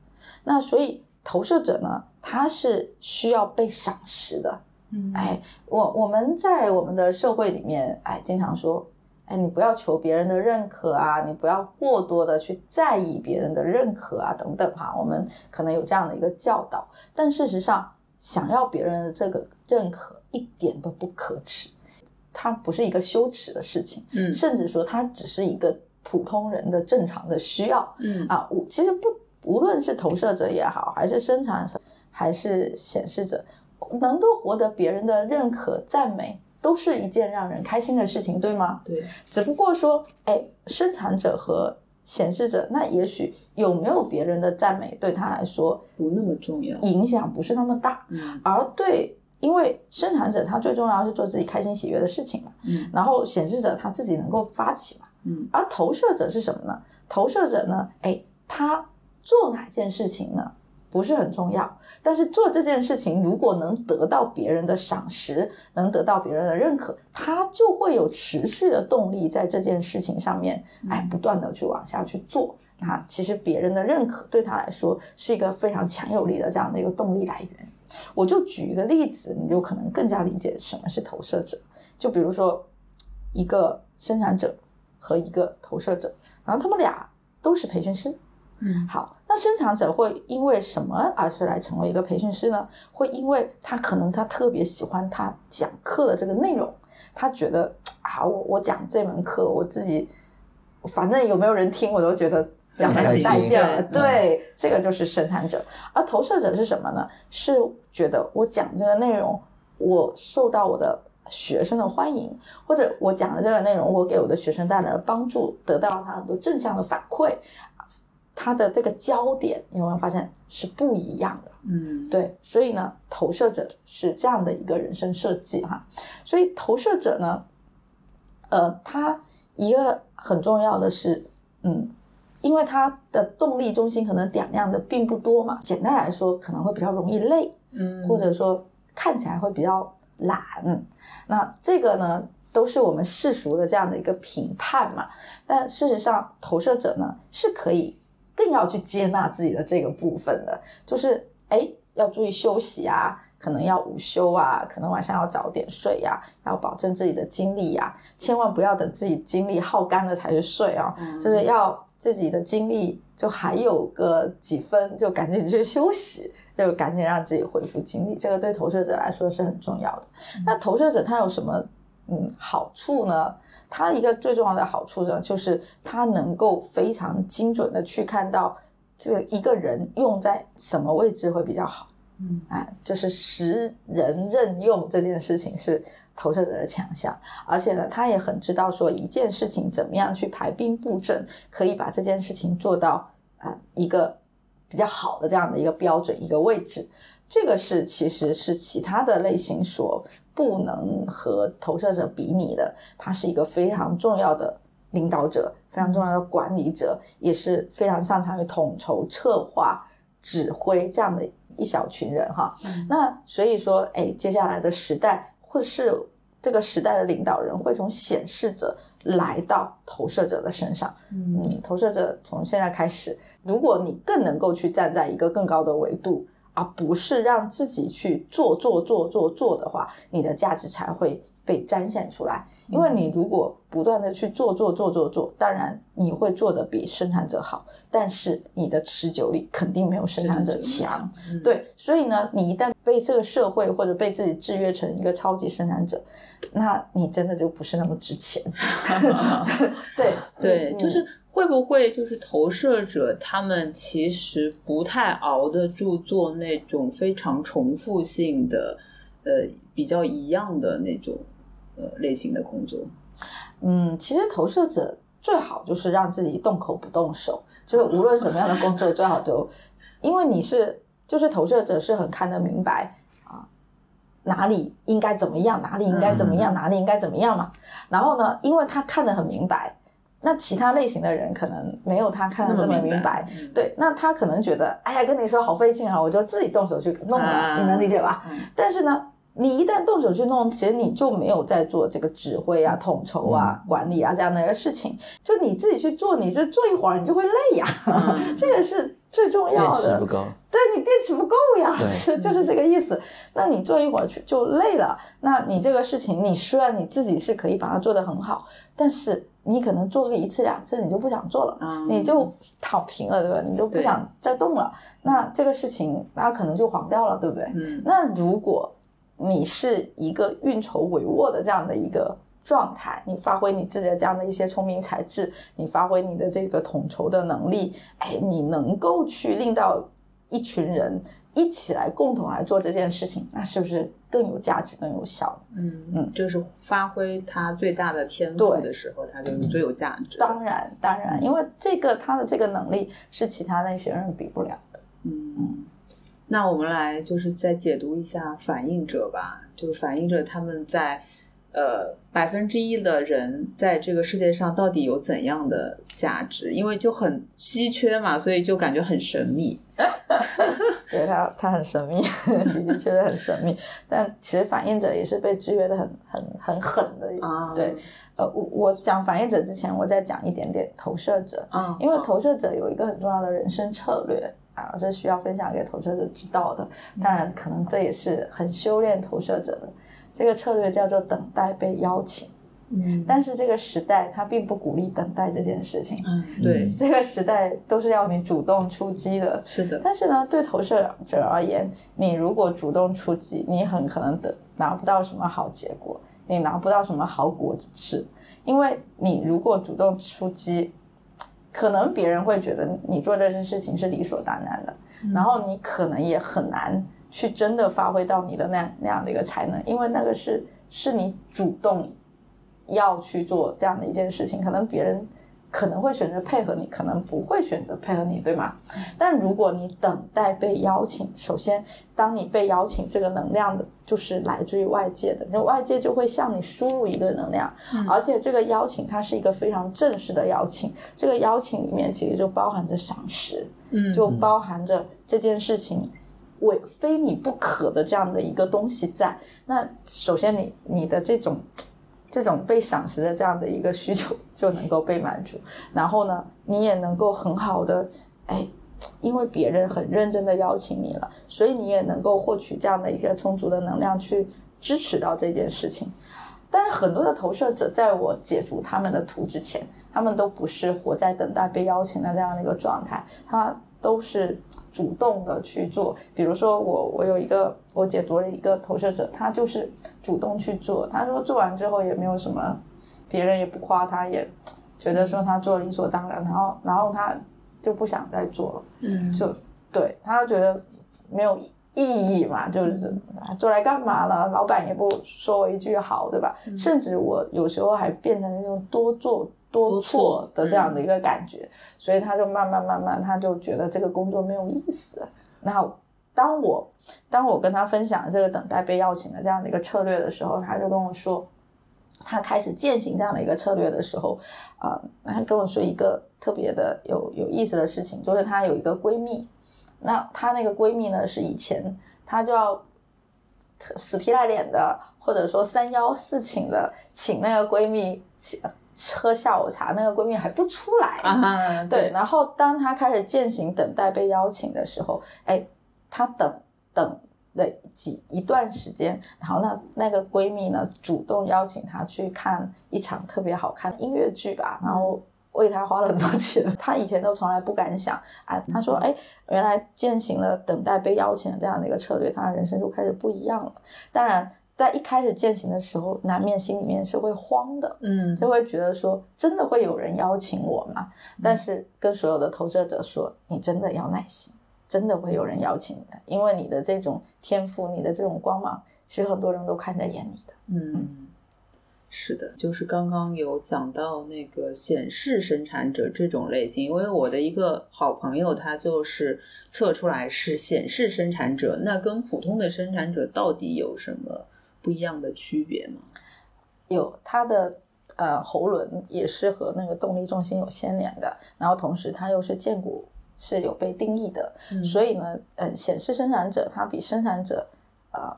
A: 那所以投射者呢，他是需要被赏识的。嗯，哎，我我们在我们的社会里面，哎，经常说，哎，你不要求别人的认可啊，你不要过多的去在意别人的认可啊，等等哈。我们可能有这样的一个教导，但事实上。想要别人的这个认可一点都不可耻，它不是一个羞耻的事情，嗯，甚至说它只是一个普通人的正常的需要，嗯。啊，我其实不无论是投射者也好，还是生产者，还是显示者，能够获得别人的认可赞美，都是一件让人开心的事情，对吗？
B: 对，
A: 只不过说，哎，生产者和显示着，那也许有没有别人的赞美对他来说
B: 不那么重要，
A: 影响不是那么大。嗯，而对，因为生产者他最重要是做自己开心喜悦的事情嘛。嗯，然后显示者他自己能够发起嘛。嗯，而投射者是什么呢？投射者呢？哎，他做哪件事情呢？不是很重要，但是做这件事情如果能得到别人的赏识，能得到别人的认可，他就会有持续的动力在这件事情上面，哎，不断的去往下去做。那其实别人的认可对他来说是一个非常强有力的这样的一个动力来源。我就举一个例子，你就可能更加理解什么是投射者。就比如说一个生产者和一个投射者，然后他们俩都是培训师。嗯，好，那生产者会因为什么而是来成为一个培训师呢？会因为他可能他特别喜欢他讲课的这个内容，他觉得啊，我我讲这门课，我自己反正有没有人听，我都觉得讲的很带劲儿。对，这个就是生产者。而投射者是什么呢？是觉得我讲这个内容，我受到我的学生的欢迎，或者我讲的这个内容，我给我的学生带来了帮助，得到了他很多正向的反馈，他的这个焦点，你有没有发现是不一样的？
B: 嗯，
A: 对，所以呢，投射者是这样的一个人生设计哈。所以投射者呢，呃，他一个很重要的是，嗯，因为他的动力中心可能点亮的并不多嘛，简单来说，可能会比较容易累，
B: 嗯，
A: 或者说看起来会比较懒。那这个呢，都是我们世俗的这样的一个评判嘛。但事实上，投射者呢是可以更要去接纳自己的这个部分的，就是哎，要注意休息啊，可能要午休啊，可能晚上要早点睡呀、要保证自己的精力呀、千万不要等自己精力耗干了才去睡啊，就是要自己的精力就还有个几分，就赶紧去休息，就赶紧让自己恢复精力，这个对投射者来说是很重要的。那投射者他有什么嗯好处呢？他一个最重要的好处呢，就是它能够非常精准的去看到这个一个人用在什么位置会比较好。
B: 嗯，
A: 啊，就是识人任用这件事情是投射者的强项，而且呢，他也很知道说一件事情怎么样去排兵布阵，可以把这件事情做到啊、一个比较好的这样的一个标准一个位置。这个是其实是其他的类型所不能和投射者比拟的，他是一个非常重要的领导者，非常重要的管理者，也是非常擅长于统筹、策划、指挥这样的一小群人哈。那所以说，哎，接下来的时代或是这个时代的领导人会从显示者来到投射者的身上。
B: 嗯
A: 嗯，投射者从现在开始，如果你更能够去站在一个更高的维度，而不是让自己去做做做做做的话，你的价值才会被展现出来。因为你如果不断的去做做做做做，当然你会做的比生产者好，但是你的持久力肯定没有生产者强。
B: 嗯，
A: 对，所以呢，你一旦被这个社会或者被自己制约成一个超级生产者，那你真的就不是那么值钱。对
B: 对，
A: 你
B: 就是会不会就是投射者他们其实不太熬得住做那种非常重复性的，呃，比较一样的那种呃类型的工作。
A: 嗯，其实投射者最好就是让自己动口不动手，就是无论什么样的工作，最好就，因为你是就是投射者是很看得明白啊，哪里应该怎么样，哪里应该怎么样，哪里应该怎么样嘛。然后呢，因为他看得很明白，那其他类型的人可能没有他看的这么明白。
B: 嗯
A: 对，那他可能觉得，哎呀，跟你说好费劲啊，我就自己动手去弄了，
B: 啊
A: 你能理解吧？
B: 嗯
A: 但是呢，你一旦动手去弄，其实你就没有在做这个指挥啊、统筹啊、管理啊这样的一个事情。就你自己去做，你是做一会儿你就会累呀，
B: 嗯
A: 这个是最重要的
C: 电池不。够，
A: 对你电池不够呀，
C: 对
A: 是就是这个意思。那你做一会儿去就累了，那你这个事情，你虽然你自己是可以把它做得很好，但是你可能做个一次两次你就不想做了，
B: 嗯
A: 你就躺平了，对吧？你就不想再动了，那这个事情那可能就黄掉了，对不对？
B: 嗯
A: 那如果你是一个运筹帷幄的这样的一个状态，你发挥你自己的这样的一些聪明才智，你发挥你的这个统筹的能力，哎，你能够去令到一群人一起来共同来做这件事情，那是不是更有价值、更有效？
B: 嗯
A: 嗯
B: 就是发挥他最大的天赋的时候，他就是最有价值。
A: 当然，当然，因为这个他的这个能力是其他那些人比不了的。
B: 嗯，那我们来就是再解读一下反应者吧，就是反应者他们在呃百分之一的人在这个世界上到底有怎样的价值？因为就很稀缺嘛，所以就感觉很神秘。
A: 对他，他很神秘，的 的确确很神秘。但其实反应者也是被制约的很很很狠的。
B: 啊
A: 对，呃，我我讲反应者之前，我再讲一点点投射者，
B: 啊，
A: 因为投射者有一个很重要的人生策略啊，这需要分享给投射者知道的。当然，可能这也是很修炼投射者的。这个策略叫做等待被邀请，
B: 嗯，
A: 但是这个时代它并不鼓励等待这件事情。
B: 嗯，对，
A: 这个时代都是要你主动出击的，
B: 是的，
A: 但是呢，对投射者而言，你如果主动出击，你很可能得拿不到什么好结果，你拿不到什么好果子吃，因为你如果主动出击，可能别人会觉得你做这件事情是理所当然的，然后你可能也很难去真的发挥到你的那样那样的一个才能，因为那个是是你主动要去做这样的一件事情，可能别人可能会选择配合你，可能不会选择配合你，对吗？但如果你等待被邀请，首先，当你被邀请，这个能量的就是来自于外界的，那外界就会向你输入一个能量，而且这个邀请它是一个非常正式的邀请，这个邀请里面其实就包含着赏识，
B: 嗯。
A: 就包含着这件事情为非你不可的这样的一个东西在。那首先你你的这种这种被赏识的这样的一个需求就能够被满足，然后呢，你也能够很好的哎。因为别人很认真的邀请你了，所以你也能够获取这样的一个充足的能量去支持到这件事情。但是很多的投射者，在我解除他们的图之前，他们都不是活在等待被邀请的这样的一个状态，他都是主动的去做。比如说我，我有一个我解读了一个投射者，他就是主动去做。他说做完之后也没有什么，别人也不夸他，也觉得说他做理所当然，然后然后他就不想再做了。
B: 嗯
A: 就对他就觉得没有意义嘛，就是啊做来干嘛了？老板也不说我一句好，对吧？甚至我有时候还变成那种多做多
B: 多
A: 错
B: 错
A: 的这样的一个感觉，所以他就慢慢慢慢，他就觉得这个工作没有意思。那当我当我跟他分享这个等待被邀请的这样的一个策略的时候，他就跟我说。他开始践行这样的一个策略的时候，啊、他跟我说一个特别的有有意思的事情，就是他有一个闺蜜，那她那个闺蜜呢是以前她就要死皮赖脸的，或者说三邀四请的请那个闺蜜请喝下午茶，那个闺蜜还不出来，
B: 啊，
A: 对，，然后当她开始践行等待被邀请的时候，哎，她等等了几一段时间，然后那那个闺蜜呢主动邀请她去看一场特别好看的音乐剧吧，然后。为她花了很多钱，她以前都从来不敢想啊。她说：“哎，原来践行了等待被邀请的这样的一个策略，她的人生就开始不一样了。当然，在一开始践行的时候，难免心里面是会慌的，
B: 嗯
A: 就会觉得说，真的会有人邀请我吗？但是跟所有的投射者说，你真的要耐心，真的会有人邀请你的，因为你的这种天赋，你的这种光芒，其实很多人都看在眼里的。
B: 嗯，是的，就是刚刚有讲到那个显示生产者这种类型，因为我的一个好朋友他就是测出来是显示生产者，那跟普通的生产者到底有什么不一样的区别吗？
A: 有他的呃喉轮也是和那个动力中心有牵连的，然后同时它又是剑骨是有被定义的，所以呢，呃，显示生产者它比生产者呃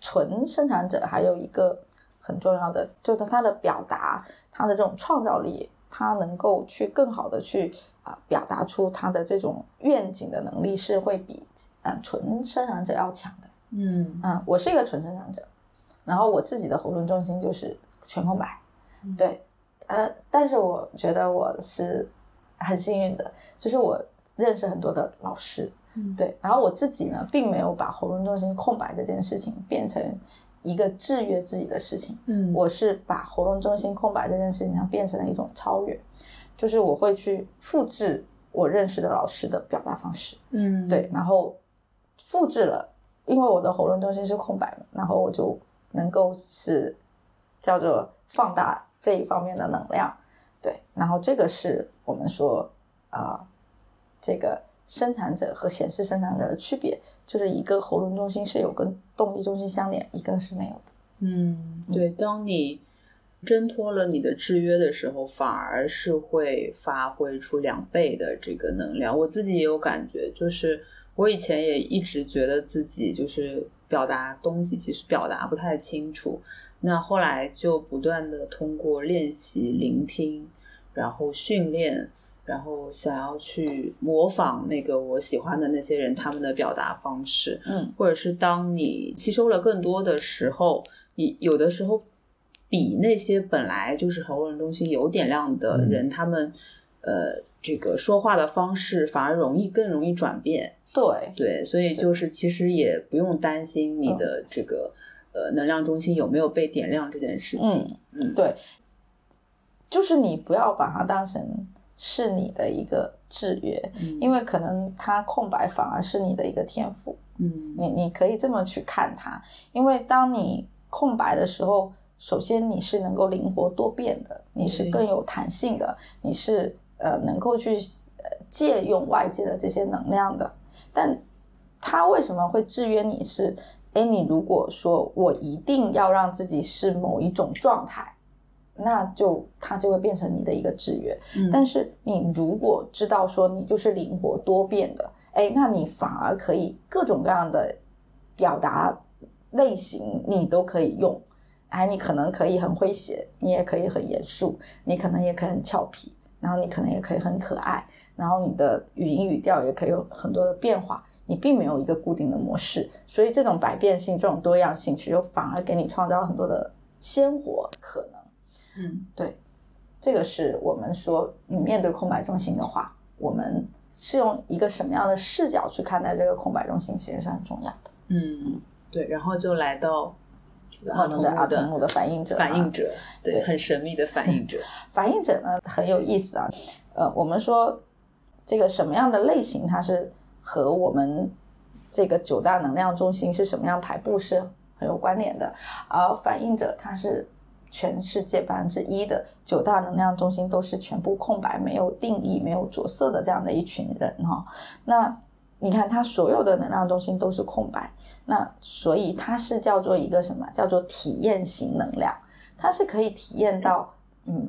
A: 纯生产者还有一个很重要的，就是它的表达，它的这种创造力，他能够去更好的去啊、表达出他的这种愿景的能力是会比呃纯生产者要强的。
B: 嗯
A: 嗯，我是一个纯生产者，然后我自己的喉咙中心就是全空白，对，呃，但是我觉得我是很幸运的，就是我认识很多的老师，
B: 嗯。
A: 对，然后我自己呢，并没有把喉咙中心空白这件事情变成一个制约自己的事情，
B: 嗯。
A: 我是把喉咙中心空白这件事情，上变成了一种超越，就是我会去复制我认识的老师的表达方式，
B: 嗯。
A: 对，然后复制了，因为我的喉咙中心是空白嘛，然后我就能够是叫做放大这一方面的能量，对，然后这个是我们说啊、这个生产者和显示生产者的区别，就是一个喉咙中心是有跟动力中心相连，一个是没有的。
B: 嗯，对，当你挣脱了你的制约的时候，反而是会发挥出两倍的这个能量。我自己也有感觉，就是我以前也一直觉得自己就是表达东西其实表达不太清楚，那后来就不断的通过练习聆听，然后训练。然后想要去模仿那个我喜欢的那些人他们的表达方式，
A: 嗯
B: 或者是当你吸收了更多的时候，你有的时候比那些本来就是喉咙中心有点亮的人，他们呃这个说话的方式反而容易更容易转变。
A: 对，
B: 对，所以就是其实也不用担心你的这个、呃能量中心有没有被点亮这件事情。嗯
A: 对，就是你不要把它当成是你的一个制约，
B: 嗯
A: 因为可能它空白反而是你的一个天赋。
B: 嗯
A: 你你可以这么去看它，因为当你空白的时候，首先你是能够灵活多变的，你是更有弹性的，你是呃能够去呃借用外界的这些能量的。但他为什么会制约你是？哎，你如果说我一定要让自己是某一种状态，那就它就会变成你的一个制约。
B: 嗯
A: 但是你如果知道说你就是灵活多变的，哎，那你反而可以各种各样的表达类型你都可以用。哎，你可能可以很诙谐，你也可以很严肃，你可能也可以很俏皮，然后你可能也可以很可爱，然后你的语音语调也可以有很多的变化。你并没有一个固定的模式，所以这种百变性、这种多样性，其实反而给你创造很多的鲜活可能。
B: 嗯
A: 对，这个是我们说，你面对空白中心的话，我们是用一个什么样的视角去看待这个空白中心，其实是很重要的。
B: 嗯，对，然后就来到这个
A: 我们的阿童
B: 的
A: 木的反应者，
B: 反应者，对，
A: 对。
B: 很神秘的反应者。
A: 反应者呢很有意思啊，呃，我们说这个什么样的类型，它是和我们这个九大能量中心是什么样排布是很有关联的，而反应者它是全世界百分之一的九大能量中心都是全部空白、没有定义、没有着色的这样的一群人哈、那你看，它所有的能量中心都是空白，那所以它是叫做一个什么？叫做体验型能量，它是可以体验到，嗯，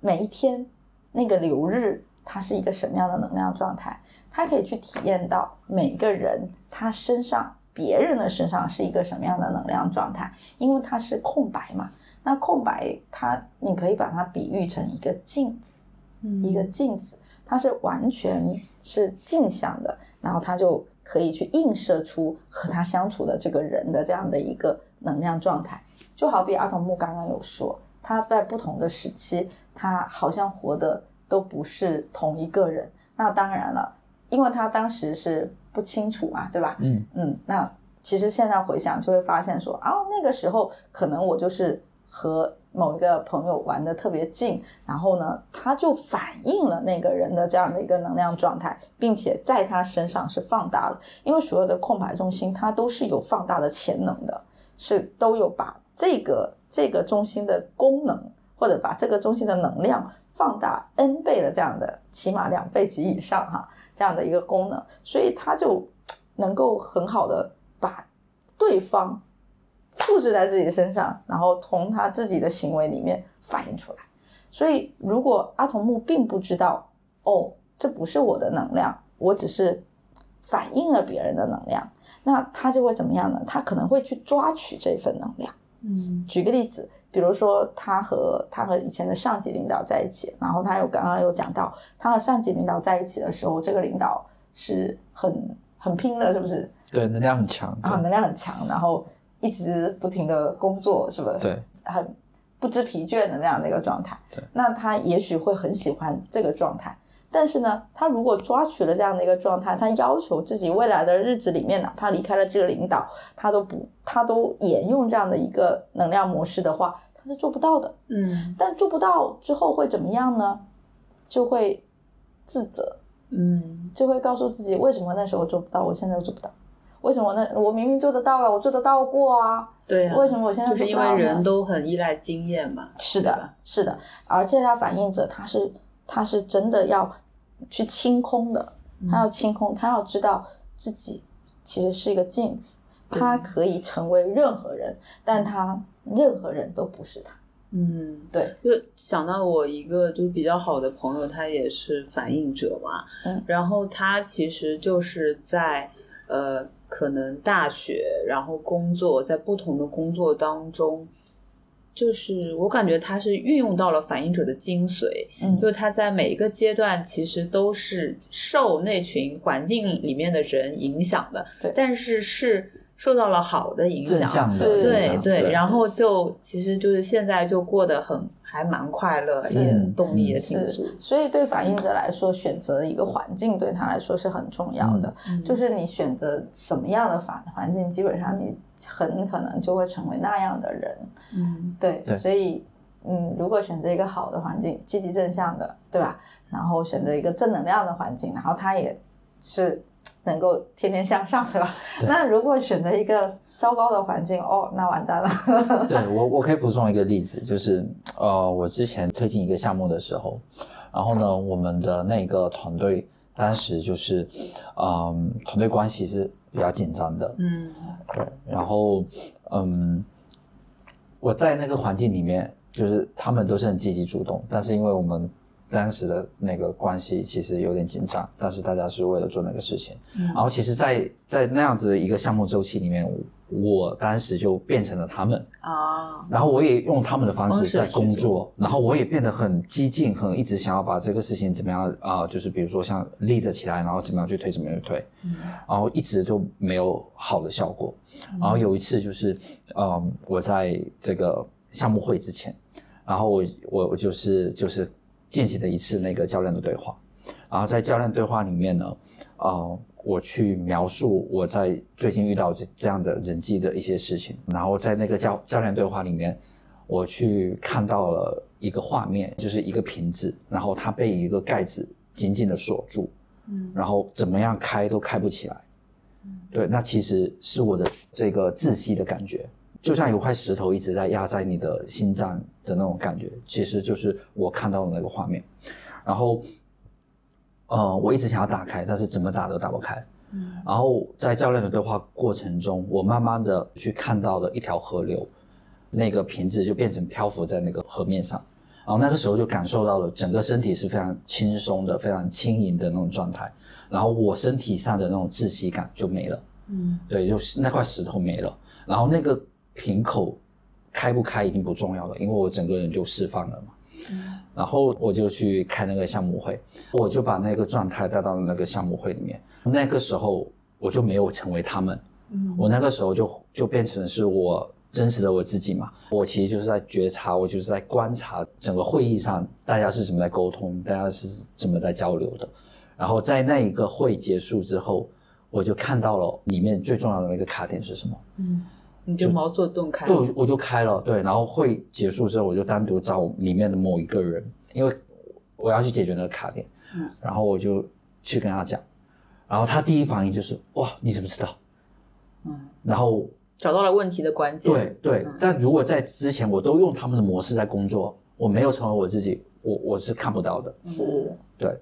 A: 每一天那个流日，它是一个什么样的能量状态？它可以去体验到每个人他身上、别人的身上是一个什么样的能量状态，因为它是空白嘛。那空白它，你可以把它比喻成一个镜子，
B: 嗯
A: 一个镜子，它是完全是镜像的，然后它就可以去映射出和他相处的这个人的这样的一个能量状态。就好比阿童木刚刚有说，他在不同的时期，他好像活的都不是同一个人。那当然了，因为他当时是不清楚嘛，对吧？
C: 嗯
A: 嗯，那其实现在回想就会发现说，哦，那个时候可能我就是和某一个朋友玩的特别近，然后呢，他就反映了那个人的这样的一个能量状态，并且在他身上是放大了，因为所有的空白中心它都是有放大的潜能的，是都有把这个这个中心的功能或者把这个中心的能量放大 n 倍的这样的，起码两倍及以上哈，这样的一个功能，所以他就能够很好的把对方复制在自己身上，然后从他自己的行为里面反映出来。所以，如果阿童木并不知道，哦，这不是我的能量，我只是反映了别人的能量，那他就会怎么样呢？他可能会去抓取这份能量。
B: 嗯
A: 举个例子，比如说他和他和以前的上级领导在一起，然后他有刚刚有讲到，他和上级领导在一起的时候，这个领导是很很拼的，是不是？
C: 对，能量很强。
A: 啊，能量很强，然后一直不停的工作，是不是？
C: 对，
A: 很不知疲倦的那样的一个状态。
C: 对，
A: 那他也许会很喜欢这个状态，但是呢，他如果抓取了这样的一个状态，他要求自己未来的日子里面，哪怕离开了这个领导，他都不，他都沿用这样的一个能量模式的话，他是做不到的。
B: 嗯
A: 但做不到之后会怎么样呢？就会自责，
B: 嗯
A: 就会告诉自己为什么那时候做不到，我现在又做不到。为什么呢我明明做得到啊，我做得到过啊？
B: 对呀、
A: 为什么我现在
B: 就是因为人都很依赖经验嘛。
A: 是的，是的，而且他反映者他是他是真的要去清空的，他要清空，他要知道自己其实是一个镜子，他可以成为任何人，但他任何人都不是他。
B: 嗯，
A: 对，
B: 就想到我一个就是比较好的朋友，他也是反应者嘛，
A: 嗯，
B: 然后他其实就是在呃，可能大学，然后工作，在不同的工作当中，就是我感觉他是运用到了反应者的精髓，
A: 嗯。
B: 就是他在每一个阶段其实都是受那群环境里面的人影响的，
A: 对。
B: 但是是受到了好的影响，对对，
C: 是
B: 然后就其实就是现在就过得很还蛮快乐，也动力也挺足。，
A: 所以对反应者来说，选择一个环境对他来说是很重要的。
B: 嗯
A: 就是你选择什么样的反环境，基本上你很可能就会成为那样的人。
B: 嗯
A: 对，
C: 对
A: 所以嗯，如果选择一个好的环境，积极正向的，对吧？然后选择一个正能量的环境，然后他也是能够天天向上，对吧？
C: 对
A: 那如果选择一个糟糕的环境，哦，那完蛋了。
C: 对我，我可以补充一个例子，就是呃，我之前推进一个项目的时候，然后呢，我们的那个团队当时就是，嗯，团队关系是比较紧张的，
B: 嗯
C: 对，然后嗯，我在那个环境里面，就是他们都是很积极主动，但是因为我们当时的那个关系其实有点紧张，但是大家是为了做那个事情，然后其实在，在那样子的一个项目周期里面，我当时就变成了他们，
B: 啊，
C: 然后我也用他们的方
B: 式
C: 在工作，然后我也变得很激进，很一直想要把这个事情怎么样啊、就是比如说像立着起来，然后怎么样去推，怎么样去推，然后一直都没有好的效果。然后有一次就是，嗯，我在这个项目会之前，然后我我我就是就是进行了一次那个教练的对话，然后在教练对话里面呢，呃，我去描述我在最近遇到这这样的人际的一些事情，然后在那个教教练对话里面，我去看到了一个画面，就是一个瓶子，然后它被一个盖子紧紧的锁住，嗯，然后怎么样开都开不起来，对，那其实是我的这个窒息的感觉，就像有块石头一直在压在你的心脏的那种感觉，其实就是我看到的那个画面。然后，呃，我一直想要打开，但是怎么打都打不开。嗯然后在教练的对话过程中，我慢慢的去看到了一条河流，那个瓶子就变成漂浮在那个河面上。然后那个时候就感受到了整个身体是非常轻松的、非常轻盈的那种状态。然后我身体上的那种窒息感就没了。
B: 嗯，
C: 对，就是那块石头没了，然后那个瓶口开不开已经不重要了，因为我整个人就释放了嘛。然后我就去开那个项目会，我就把那个状态带到了那个项目会里面。那个时候我就没有成为他们，
B: 嗯
C: 我那个时候就就变成是我真实的我自己嘛。我其实就是在觉察，我就是在观察整个会议上大家是怎么在沟通，大家是怎么在交流的。然后在那一个会结束之后，我就看到了里面最重要的那个卡点是什么。
B: 嗯，你就毛做洞开
C: 对，我我就开了，对，然后会结束之后，我就单独找里面的某一个人，因为我要去解决那个卡点，
B: 嗯，
C: 然后我就去跟他讲，然后他第一反应就是哇，你怎么知道？
B: 嗯，
C: 然后
B: 找到了问题的关键。
C: 对对，但如果在之前我都用他们的模式在工作，我没有成为我自己，我我是看不到的，
A: 是，
C: 对，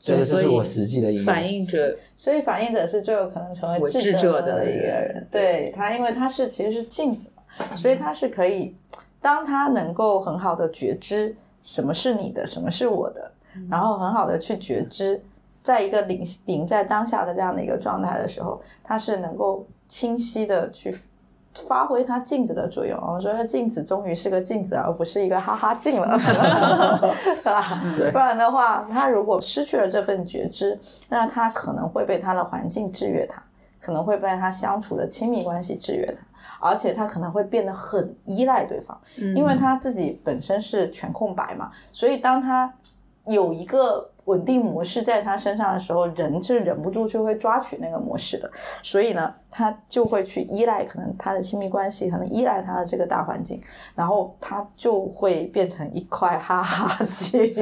C: 这个就是我实际的应用。
B: 反映者
A: 所以反应者是最有可能成为
B: 为
A: 智
B: 智者
A: 的一个
B: 人
A: 人。对他，因为他是其实是镜子嘛，所以他是可以，当他能够很好的觉知什么是你的，什么是我的，然后很好的去觉知，在一个临临在当下的这样的一个状态的时候，他是能够清晰的去。发挥它镜子的作用，我说镜子终于是个镜子，而不是一个哈哈镜了，对吧？不然的话，他如果失去了这份觉知，那他可能会被他的环境制约他，可能会被他相处的亲密关系制约他，而且他可能会变得很依赖对方，因为他自己本身是全空白嘛，所以当他有一个稳定模式在他身上的时候，人是忍不住就会抓取那个模式的，所以呢，他就会去依赖可能他的亲密关系，可能依赖他的这个大环境，然后他就会变成一块哈哈镜。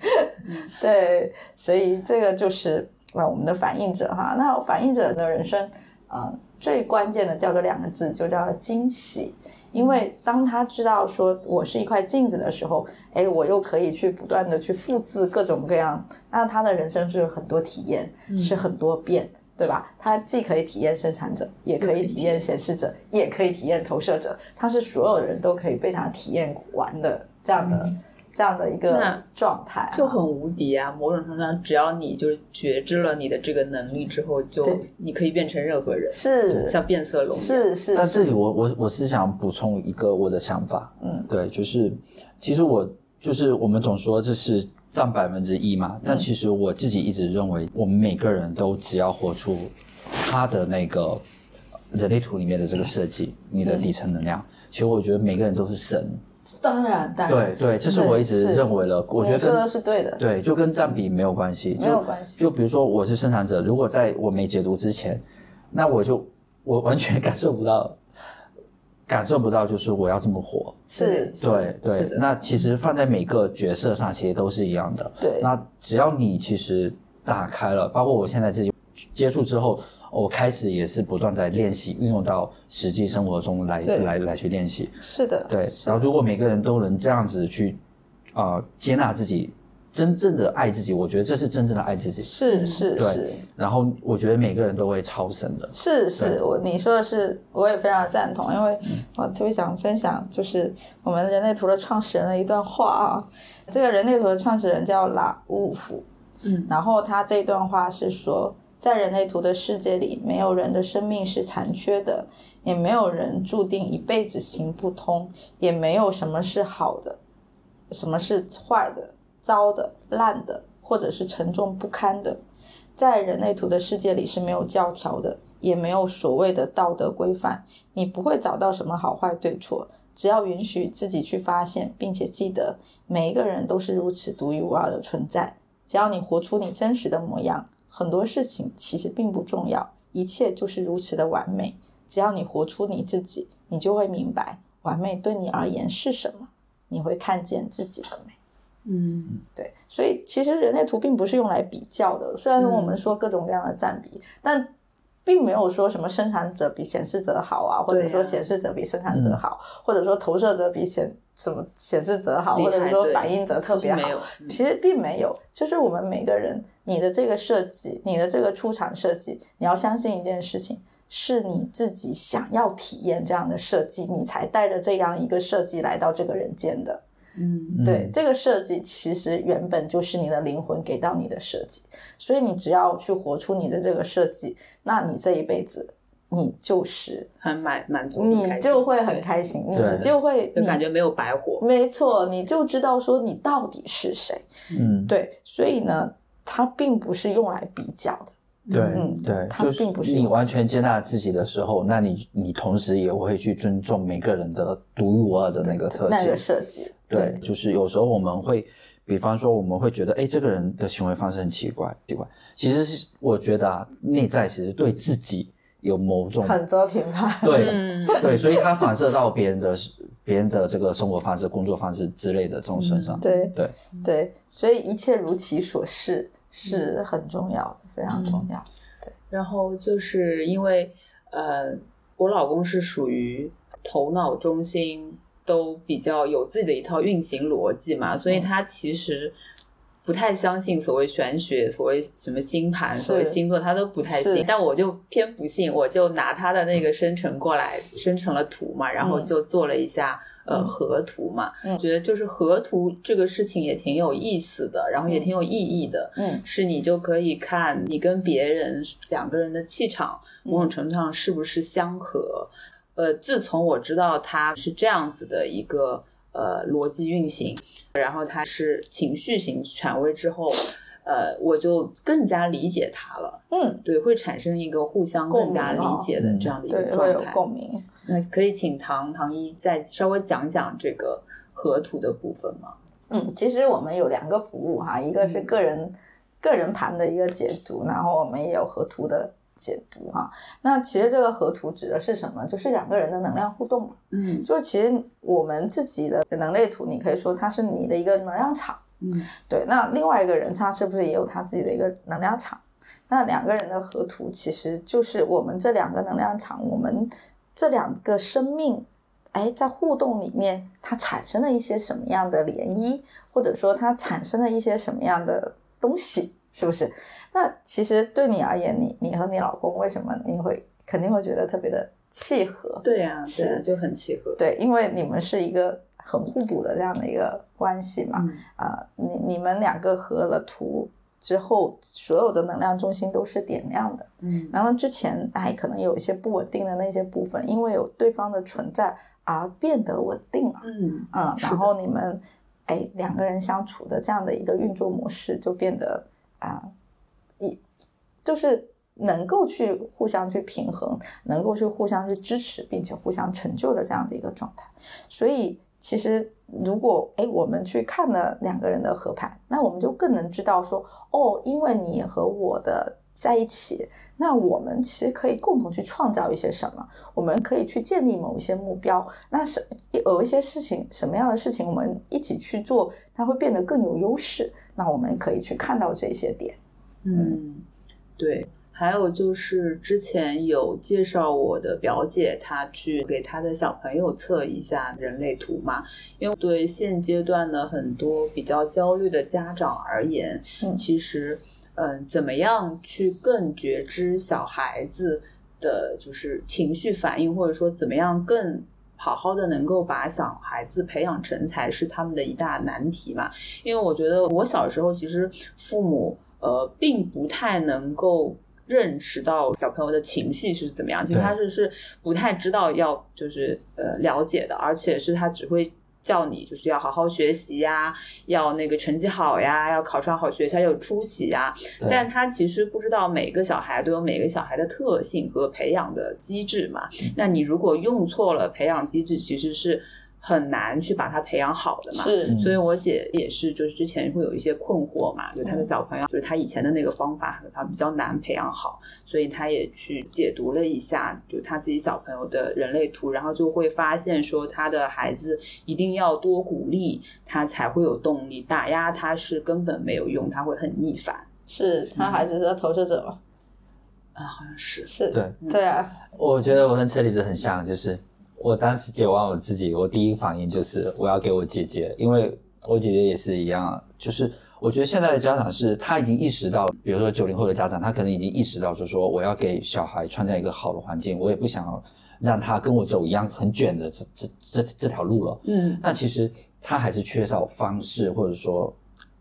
A: 对，所以这个就是呃我们的反应者哈。那反应者的人生，呃，最关键的叫做两个字，就叫惊喜。因为当他知道说我是一块镜子的时候，哎，我又可以去不断的去复制各种各样，那他的人生是有很多体验，是很多变，对吧？他既可以体验生产者，也可以体验显示者，也可以体验投射者，他是所有人都可以被他体验完的这样的、这样的一个状态啊、
B: 就很无敌啊！某种程度上，只要你就是觉知了你的这个能力之后，就你可以变成任何人，
A: 是。
B: 像变色龙。
A: 是是，那
C: 这里我我我是想补充一个我的想法，
A: 嗯，
C: 对，就是其实我就是我们总说这是占百分之一嘛，但其实我自己一直认为，我们每个人都只要活出他的那个人类图里面的这个设计，你的底层能量，其实我觉得每个人都是神，
A: 当然当然，
C: 对对，这是我一直认为的，我觉得
A: 你说的是对的，
C: 对，就跟占比没有关系，
A: 没有
C: 就
A: 关系
C: 就比如说我是生产者，如果在我没解读之前，那我就我完全 感受不到，感受不到就是我要这么活。
A: 是，是
C: 对对，那其实放在每个角色上，其实都是一样的。
A: 对
C: 那只要你其实打开了，包括我现在自己接触之后，我开始也是不断在练习，运用到实际生活中来来来去练习。
A: 是的，
C: 对，然后如果每个人都能这样子去啊、呃接纳自己，真正的爱自己，我觉得这是真正的爱自己。
A: 是是
C: 对
A: 是。
C: 然后我觉得每个人都会超神的。
A: 是是，我你说的是，我也非常赞同，因为
C: 嗯
A: 我特别想分享，就是我们人类图的创始人的一段话啊。这个人类图的创始人叫拉乌夫，
B: 嗯，
A: 然后他这段话是说，在人类图的世界里，没有人的生命是残缺的，也没有人注定一辈子行不通，也没有什么是好的，什么是坏的、糟的、烂的，或者是沉重不堪的。在人类图的世界里是没有教条的，也没有所谓的道德规范，你不会找到什么好坏对错，只要允许自己去发现，并且记得每一个人都是如此独一无二的存在。只要你活出你真实的模样，很多事情其实并不重要，一切就是如此的完美。只要你活出你自己，你就会明白完美对你而言是什么，你会看见自己的美。
B: 嗯
A: 对，所以其实人类图并不是用来比较的。虽然说我们说各种各样的占比，但并没有说什么生产者比显示者好啊，或者说显示者比生产者好，或者说投射者比显什么显示者好，或者说反应者特别好
B: 其实。嗯
A: 其实并没有，就是我们每个人，你的这个设计，你的这个出厂设计，你要相信一件事情。是你自己想要体验这样的设计，你才带着这样一个设计来到这个人间的。
B: 嗯
A: 对，这个设计其实原本就是你的灵魂给到你的设计，所以你只要去活出你的这个设计，那你这一辈子你就是
B: 很满满足，
A: 你就会很开心，你就会
B: 就感觉没有白活。
A: 没错，你就知道说你到底是谁。
C: 嗯，
A: 对，所以呢，它并不是用来比较的。
C: 对、
A: 嗯
C: 对，
A: 它
C: 就是
A: 并不是
C: 你完全接纳自己的时候，那你你同时也会去尊重每个人的独一无二的那个特性。
A: 那个设计，
C: 对，就是有时候我们会，比方说我们会觉得，哎，这个人的行为方式很奇怪，奇怪。其实是我觉得啊，内在其实对自己有某种
A: 很多评判。
C: 对、
B: 嗯
C: 对，所以他反射到别人的别人的这个生活方式、工作方式之类的这种身上。
A: 对
C: 对
A: 对，所以一切如其所是是很重要的，非常重要。
B: 对然后就是因为呃，我老公是属于头脑中心都比较有自己的一套运行逻辑嘛，所以他其实不太相信所谓玄学、所谓什么星盘、所谓星座，他都不太信。但我就偏不信，我就拿他的那个生成过来，生成了图嘛，然后
A: 嗯
B: 就做了一下。呃，
A: 嗯
B: 合图嘛，
A: 嗯
B: 觉得就是合图这个事情也挺有意思的，然后也
A: 嗯
B: 挺有意义的。
A: 嗯
B: 是你就可以看你跟别人两个人的气场，
A: 嗯
B: 某种程度上是不是相合。呃，自从我知道它是这样子的一个呃逻辑运行，然后它是情绪型权威之后，呃，我就更加理解他了。
A: 嗯，
B: 对，会产生一个互相更加理解的这样的一个
A: 对，会有
B: 状态。
A: 共鸣。
B: 那可以请唐唐一再稍微讲讲这个河图的部分吗？
A: 嗯，其实我们有两个服务哈，一个是个人、个人盘的一个解读，然后我们也有河图的解读哈。那其实这个河图指的是什么？就是两个人的能量互动嘛。
B: 嗯
A: 就是其实我们自己的能类图，你可以说它是你的一个能量场。
B: 嗯
A: 对，那另外一个人他是不是也有他自己的一个能量场？那两个人的合图其实就是我们这两个能量场，我们这两个生命，哎，在互动里面，它产生了一些什么样的涟漪，或者说它产生了一些什么样的东西，是不是？那其实对你而言，你你和你老公为什么你会肯定会觉得特别的契合？
B: 对呀、对
A: 是
B: 啊，就很契合。
A: 对，因为你们是一个很互补的这样的一个关系嘛。
B: 嗯
A: 啊、你你们两个合了图之后，所有的能量中心都是点亮的。
B: 嗯
A: 然后之前哎，可能有一些不稳定的那些部分，因为有对方的存在而变得稳定了。
B: 嗯
A: 嗯，然后你们哎两个人相处的这样的一个运作模式就变得啊，一就是能够去互相去平衡，能够去互相去支持，并且互相成就的这样的一个状态。所以其实如果哎我们去看了两个人的合盘，那我们就更能知道说哦，因为你和我的。在一起，那我们其实可以共同去创造一些什么？我们可以去建立某一些目标。那是有一些事情，什么样的事情我们一起去做，它会变得更有优势。那我们可以去看到这些点。
B: 嗯，对。还有就是之前有介绍我的表姐，她去给她的小朋友测一下人类图嘛，因为对现阶段的很多比较焦虑的家长而言，
A: 嗯
B: 其实，嗯，怎么样去更觉知小孩子的就是情绪反应，或者说怎么样更好好的能够把小孩子培养成才，是他们的一大难题嘛。因为我觉得我小时候其实父母呃并不太能够。认识到小朋友的情绪是怎么样，其实他是是不太知道要就是呃了解的，而且是他只会叫你就是要好好学习呀，要那个成绩好呀，要考上好学校，要有出息呀。但他其实不知道每个小孩都有每个小孩的特性和培养的机制嘛。那你如果用错了培养机制，其实是很难去把他培养好的嘛。
A: 是
C: 嗯
B: 所以我姐也是，就是之前会有一些困惑嘛，就她的小朋友，就是她以前的那个方法，她比较难培养好，所以她也去解读了一下，就她自己小朋友的人类图，然后就会发现说，她的孩子一定要多鼓励他才会有动力，打压他是根本没有用，他会很逆反
A: 是他孩子是投射者吗？
B: 啊，好像是。
A: 是，
C: 对，
A: 对啊，
C: 我觉得我跟车厘子很像，就是我当时解完我自己，我第一反应就是我要给我姐姐，因为我姐姐也是一样，就是我觉得现在的家长是他已经意识到，比如说九零后的家长，他可能已经意识到，就是说我要给小孩创造一个好的环境，我也不想让他跟我走一样很卷的这这这这条路了。
B: 嗯
C: 但其实他还是缺少方式，或者说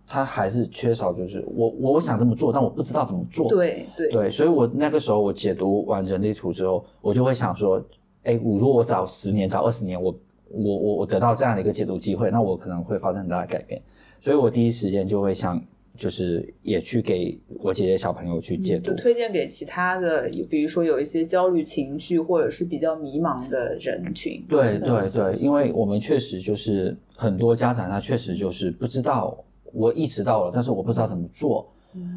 C: 他还是缺少，就是我我我想这么做，但我不知道怎么做。
B: 对对
C: 对，所以我那个时候我解读完人类图之后，我就会想说，哎，我如果我早十年、早二十年，我我我我得到这样的一个解读机会，那我可能会发生很大的改变。所以我第一时间就会想，就是也去给我姐姐小朋友去解读。
B: 就推荐给其他的，比如说有一些焦虑情绪或者是比较迷茫的人群。
C: 对对对，因为我们确实就是很多家长他确实就是不知道，我意识到了，但是我不知道怎么做。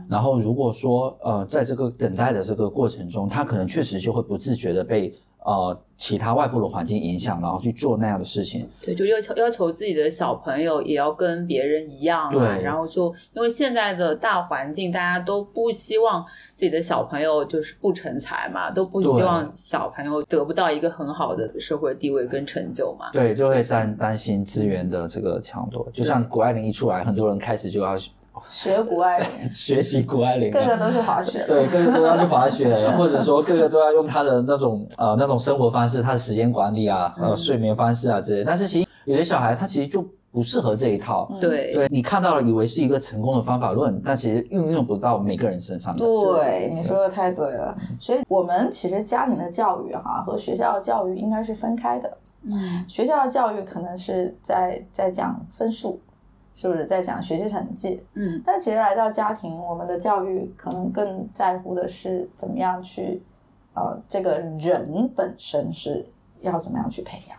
C: 然后如果说呃，在这个等待的这个过程中，他可能确实就会不自觉的被呃其他外部的环境影响，然后去做那样的事情。
B: 对，就要求要求自己的小朋友也要跟别人一样啊，
C: 对
B: 然后就因为现在的大环境，大家都不希望自己的小朋友就是不成才嘛，都不希望小朋友得不到一个很好的社会地位跟成就嘛。
C: 对，就会担担心资源的这个抢夺。就像谷爱凌一出来，很多人开始就要
A: 学谷爱凌，
C: 学习谷爱凌、啊，
A: 个个都是滑雪。
C: 对，个个都要去滑雪，或者说个个都要用他的那种呃那种生活方式，他的时间管理啊，呃睡眠方式啊之类。但是其实有些小孩他其实就不适合这一套。
B: 对
C: 对你看到了，以为是一个成功的方法论，但其实运用不到每个人身上的。
A: 对，你说的太对了。所以，我们其实家庭的教育哈、和学校的教育应该是分开的。
B: 嗯，
A: 学校的教育可能是在在讲分数，是不是在讲学习成绩？
B: 嗯，
A: 但其实来到家庭，我们的教育可能更在乎的是怎么样去，呃，这个人本身是要怎么样去培养。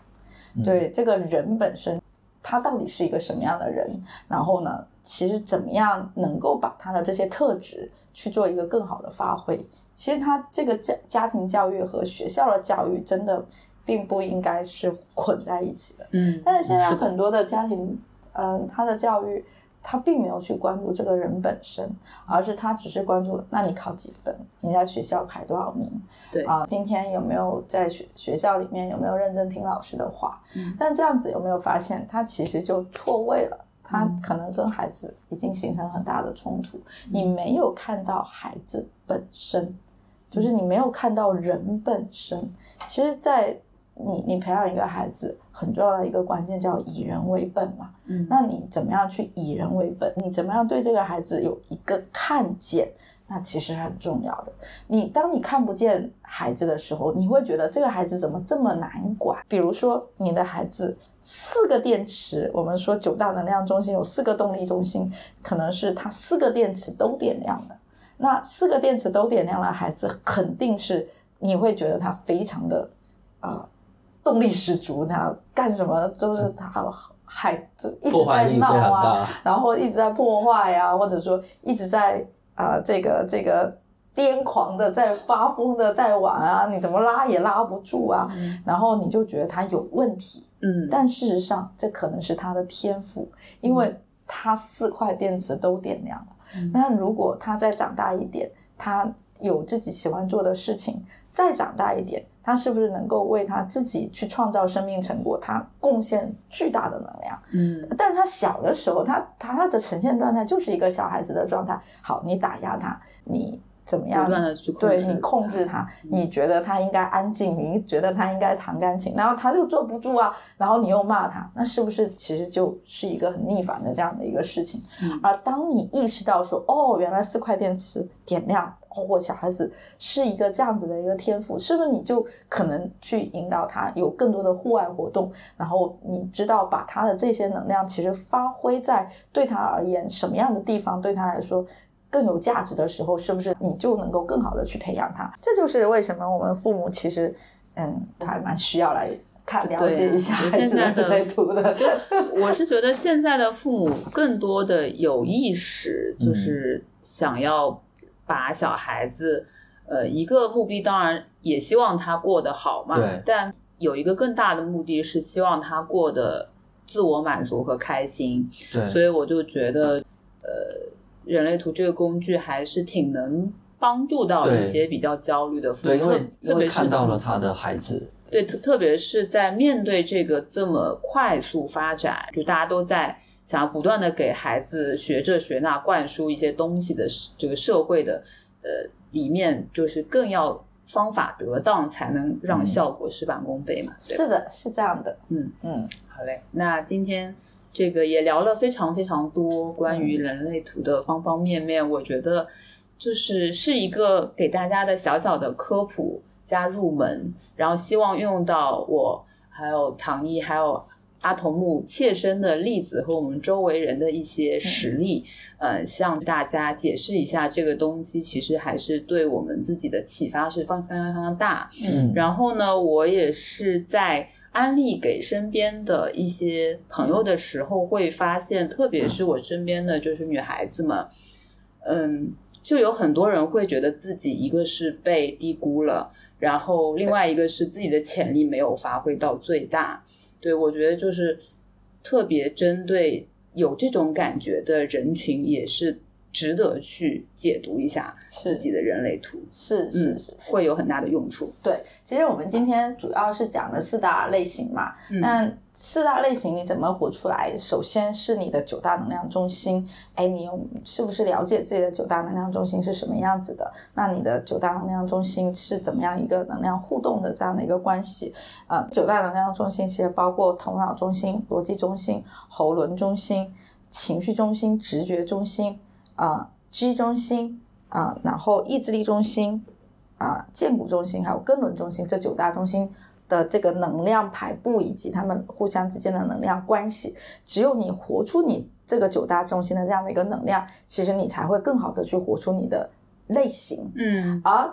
A: 对这个人本身，他到底是一个什么样的人？然后呢，其实怎么样能够把他的这些特质去做一个更好的发挥？其实他这个家家庭教育和学校的教育真的并不应该是捆在一起的。
B: 嗯，
A: 但是现在很多的家庭，嗯、他的教育他并没有去关注这个人本身，而是他只是关注那你考几分，你在学校排多少名，
B: 对
A: 啊、今天有没有在学学校里面有没有认真听老师的话？
B: 嗯
A: 但这样子有没有发现，他其实就错位了。他
B: 嗯
A: 可能跟孩子已经形成很大的冲突，你没有看到孩子本身，就是你没有看到人本身。其实，在你你培养一个孩子很重要的一个关键叫以人为本嘛。
B: 嗯
A: 那你怎么样去以人为本？你怎么样对这个孩子有一个看见？那其实很重要的。你当你看不见孩子的时候，你会觉得这个孩子怎么这么难管？比如说，你的孩子四个电池，我们说九大能量中心有四个动力中心，可能是他四个电池都点亮的。那四个电池都点亮了，孩子肯定是你会觉得他非常的呃动力十足，他干什么都是他还，就一直在闹啊，然后一直在破坏呀、或者说一直在啊、呃这个这个癫狂的在发疯的在玩啊，你怎么拉也拉不住啊，然后你就觉得他有问题，
B: 嗯，
A: 但事实上这可能是他的天赋，因为他四块电池都点亮了。
B: 嗯。
A: 那如果他再长大一点，他有自己喜欢做的事情，再长大一点，他是不是能够为他自己去创造生命成果，他贡献巨大的能量？
B: 嗯
A: 但他小的时候，他他他的呈现状态就是一个小孩子的状态。好，你打压他，你怎么样？
B: 不断的去控制
A: 对你控制他，你觉得他应该安静，你觉得他应该弹钢琴，然后他就坐不住啊，然后你又骂他，那是不是其实就是一个很逆反的这样的一个事情？
B: 嗯
A: 而当你意识到说，哦，原来四块电池点亮。哦，小孩子是一个这样子的一个天赋，是不是你就可能去引导他有更多的户外活动，然后你知道把他的这些能量其实发挥在对他而言什么样的地方对他来说更有价值的时候，是不是你就能够更好的去培养他？这就是为什么我们父母其实嗯还蛮需要来看了解一下
B: 现在的。我是觉得现在的父母更多的有意识，就是想要把小孩子，呃，一个目的当然也希望他过得好嘛，但有一个更大的目的是希望他过得自我满足和开心，
C: 对所，
B: 以我就觉得，呃，人类图这个工具还是挺能帮助到一些比较焦虑的父母，
C: 对，因为因为看到了他的孩子，
B: 对，特特别是在面对这个这么快速发展，就大家都在想要不断的给孩子学这学那灌输一些东西的这个社会的呃里面，就是更要方法得当，才能让
C: 嗯
B: 效果事半功倍嘛。
A: 是的，是这样的。
B: 嗯
A: 嗯，
B: 好嘞，那今天这个也聊了非常非常多关于人类图的方方面面，我觉得就是是一个给大家的小小的科普加入门，然后希望用到我还有唐毅还有。阿童木切身的例子和我们周围人的一些实例，呃，向大家解释一下这个东西，其实还是对我们自己的启发是非常非常非常大。
C: 嗯，
B: 然后呢，我也是在安利给身边的一些朋友的时候，会发现，特别是我身边的就是女孩子们，嗯，就有很多人会觉得自己一个是被低估了，然后另外一个是自己的潜力没有发挥到最大。对我觉得就是特别针对有这种感觉的人群，也是值得去解读一下自己的人类图。嗯
A: 是是是，
B: 会有很大的用处。
A: 对。其实我们今天主要是讲了四大类型嘛，
B: 嗯
A: 那四大类型你怎么活出来？首先是你的九大能量中心，哎，你有是不是了解自己的九大能量中心是什么样子的？那你的九大能量中心是怎么样一个能量互动的这样的一个关系？呃，九大能量中心其实包括头脑中心、逻辑中心、喉轮中心、情绪中心、直觉中心、啊、G 中心啊、然后意志力中心啊、建骨中心还有根轮中心这九大中心的这个能量排布以及它们互相之间的能量关系，只有你活出你这个九大中心的这样的一个能量，其实你才会更好的去活出你的类型。
B: 嗯
A: 而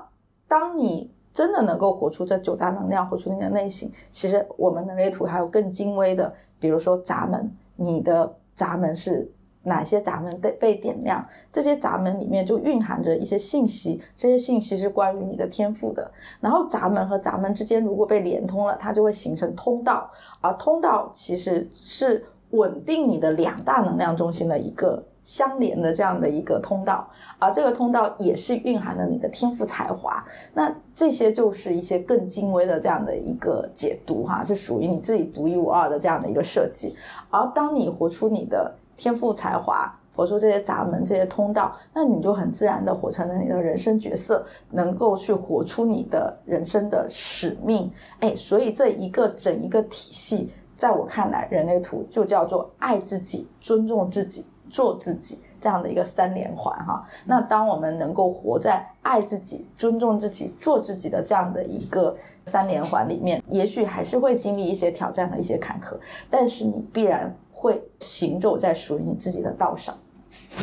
A: 当你真的能够活出这九大能量，活出你的类型，其实我们人类图还有更精微的，比如说闸门，你的闸门是哪些闸门被被点亮？这些闸门里面就蕴含着一些信息，这些信息是关于你的天赋的。然后闸门和闸门之间如果被连通了，它就会形成通道，而通道其实是稳定你的两大能量中心的一个相连的这样的一个通道，而这个通道也是蕴含了你的天赋才华。那这些就是一些更精微的这样的一个解读哈，是属于你自己独一无二的这样的一个设计。而当你活出你的天赋才华，活出这些闸门、这些通道，那你就很自然的活成了你的人生角色，能够去活出你的人生的使命。哎，所以这一个整一个体系，在我看来，人类图就叫做爱自己、尊重自己、做自己这样的一个三连环哈。那当我们能够活在爱自己、尊重自己、做自己的这样的一个三连环里面，也许还是会经历一些挑战和一些坎坷，但是你必然会行走在属于你自己的道上。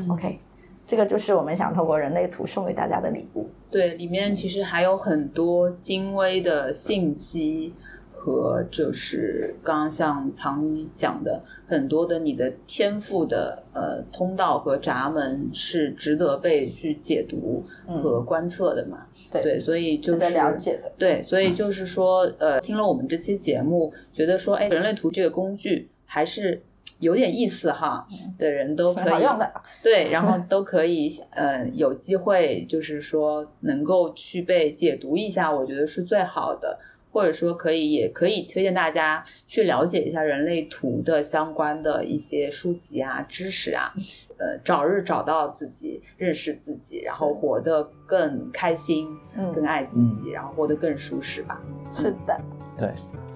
A: OK，这个就是我们想透过人类图送给大家的礼物。
B: 对，里面其实还有很多精微的信息和就是刚刚像唐一讲的，很多的你的天赋的呃通道和闸门是值得被去解读和观测的嘛。
A: 对
B: 对，所以就
A: 值得
B: 是
A: 了解的。
B: 对，所以就是说，呃，听了我们这期节目，觉得说，哎，人类图这个工具还是有点意思哈的人都可以
A: 用的。
B: 对，然后都可以呃有机会，就是说能够去被解读一下，我觉得是最好的。或者说可以，也可以推荐大家去了解一下人类图的相关的一些书籍啊、知识啊，呃，早日找到自己，认识自己，然后活得更开心，
A: 嗯
B: 更爱自己，然后活得更舒适吧。
A: 是的，
C: 对，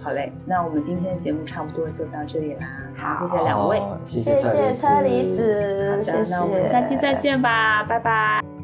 B: 好嘞，那我们今天的节目差不多就到这里啦。
A: 好
B: 谢谢两位。
C: 谢
A: 谢谢车厘
C: 子。
A: 子，
B: 好的，
A: 谢谢。
B: 那我们下期再见吧，拜拜。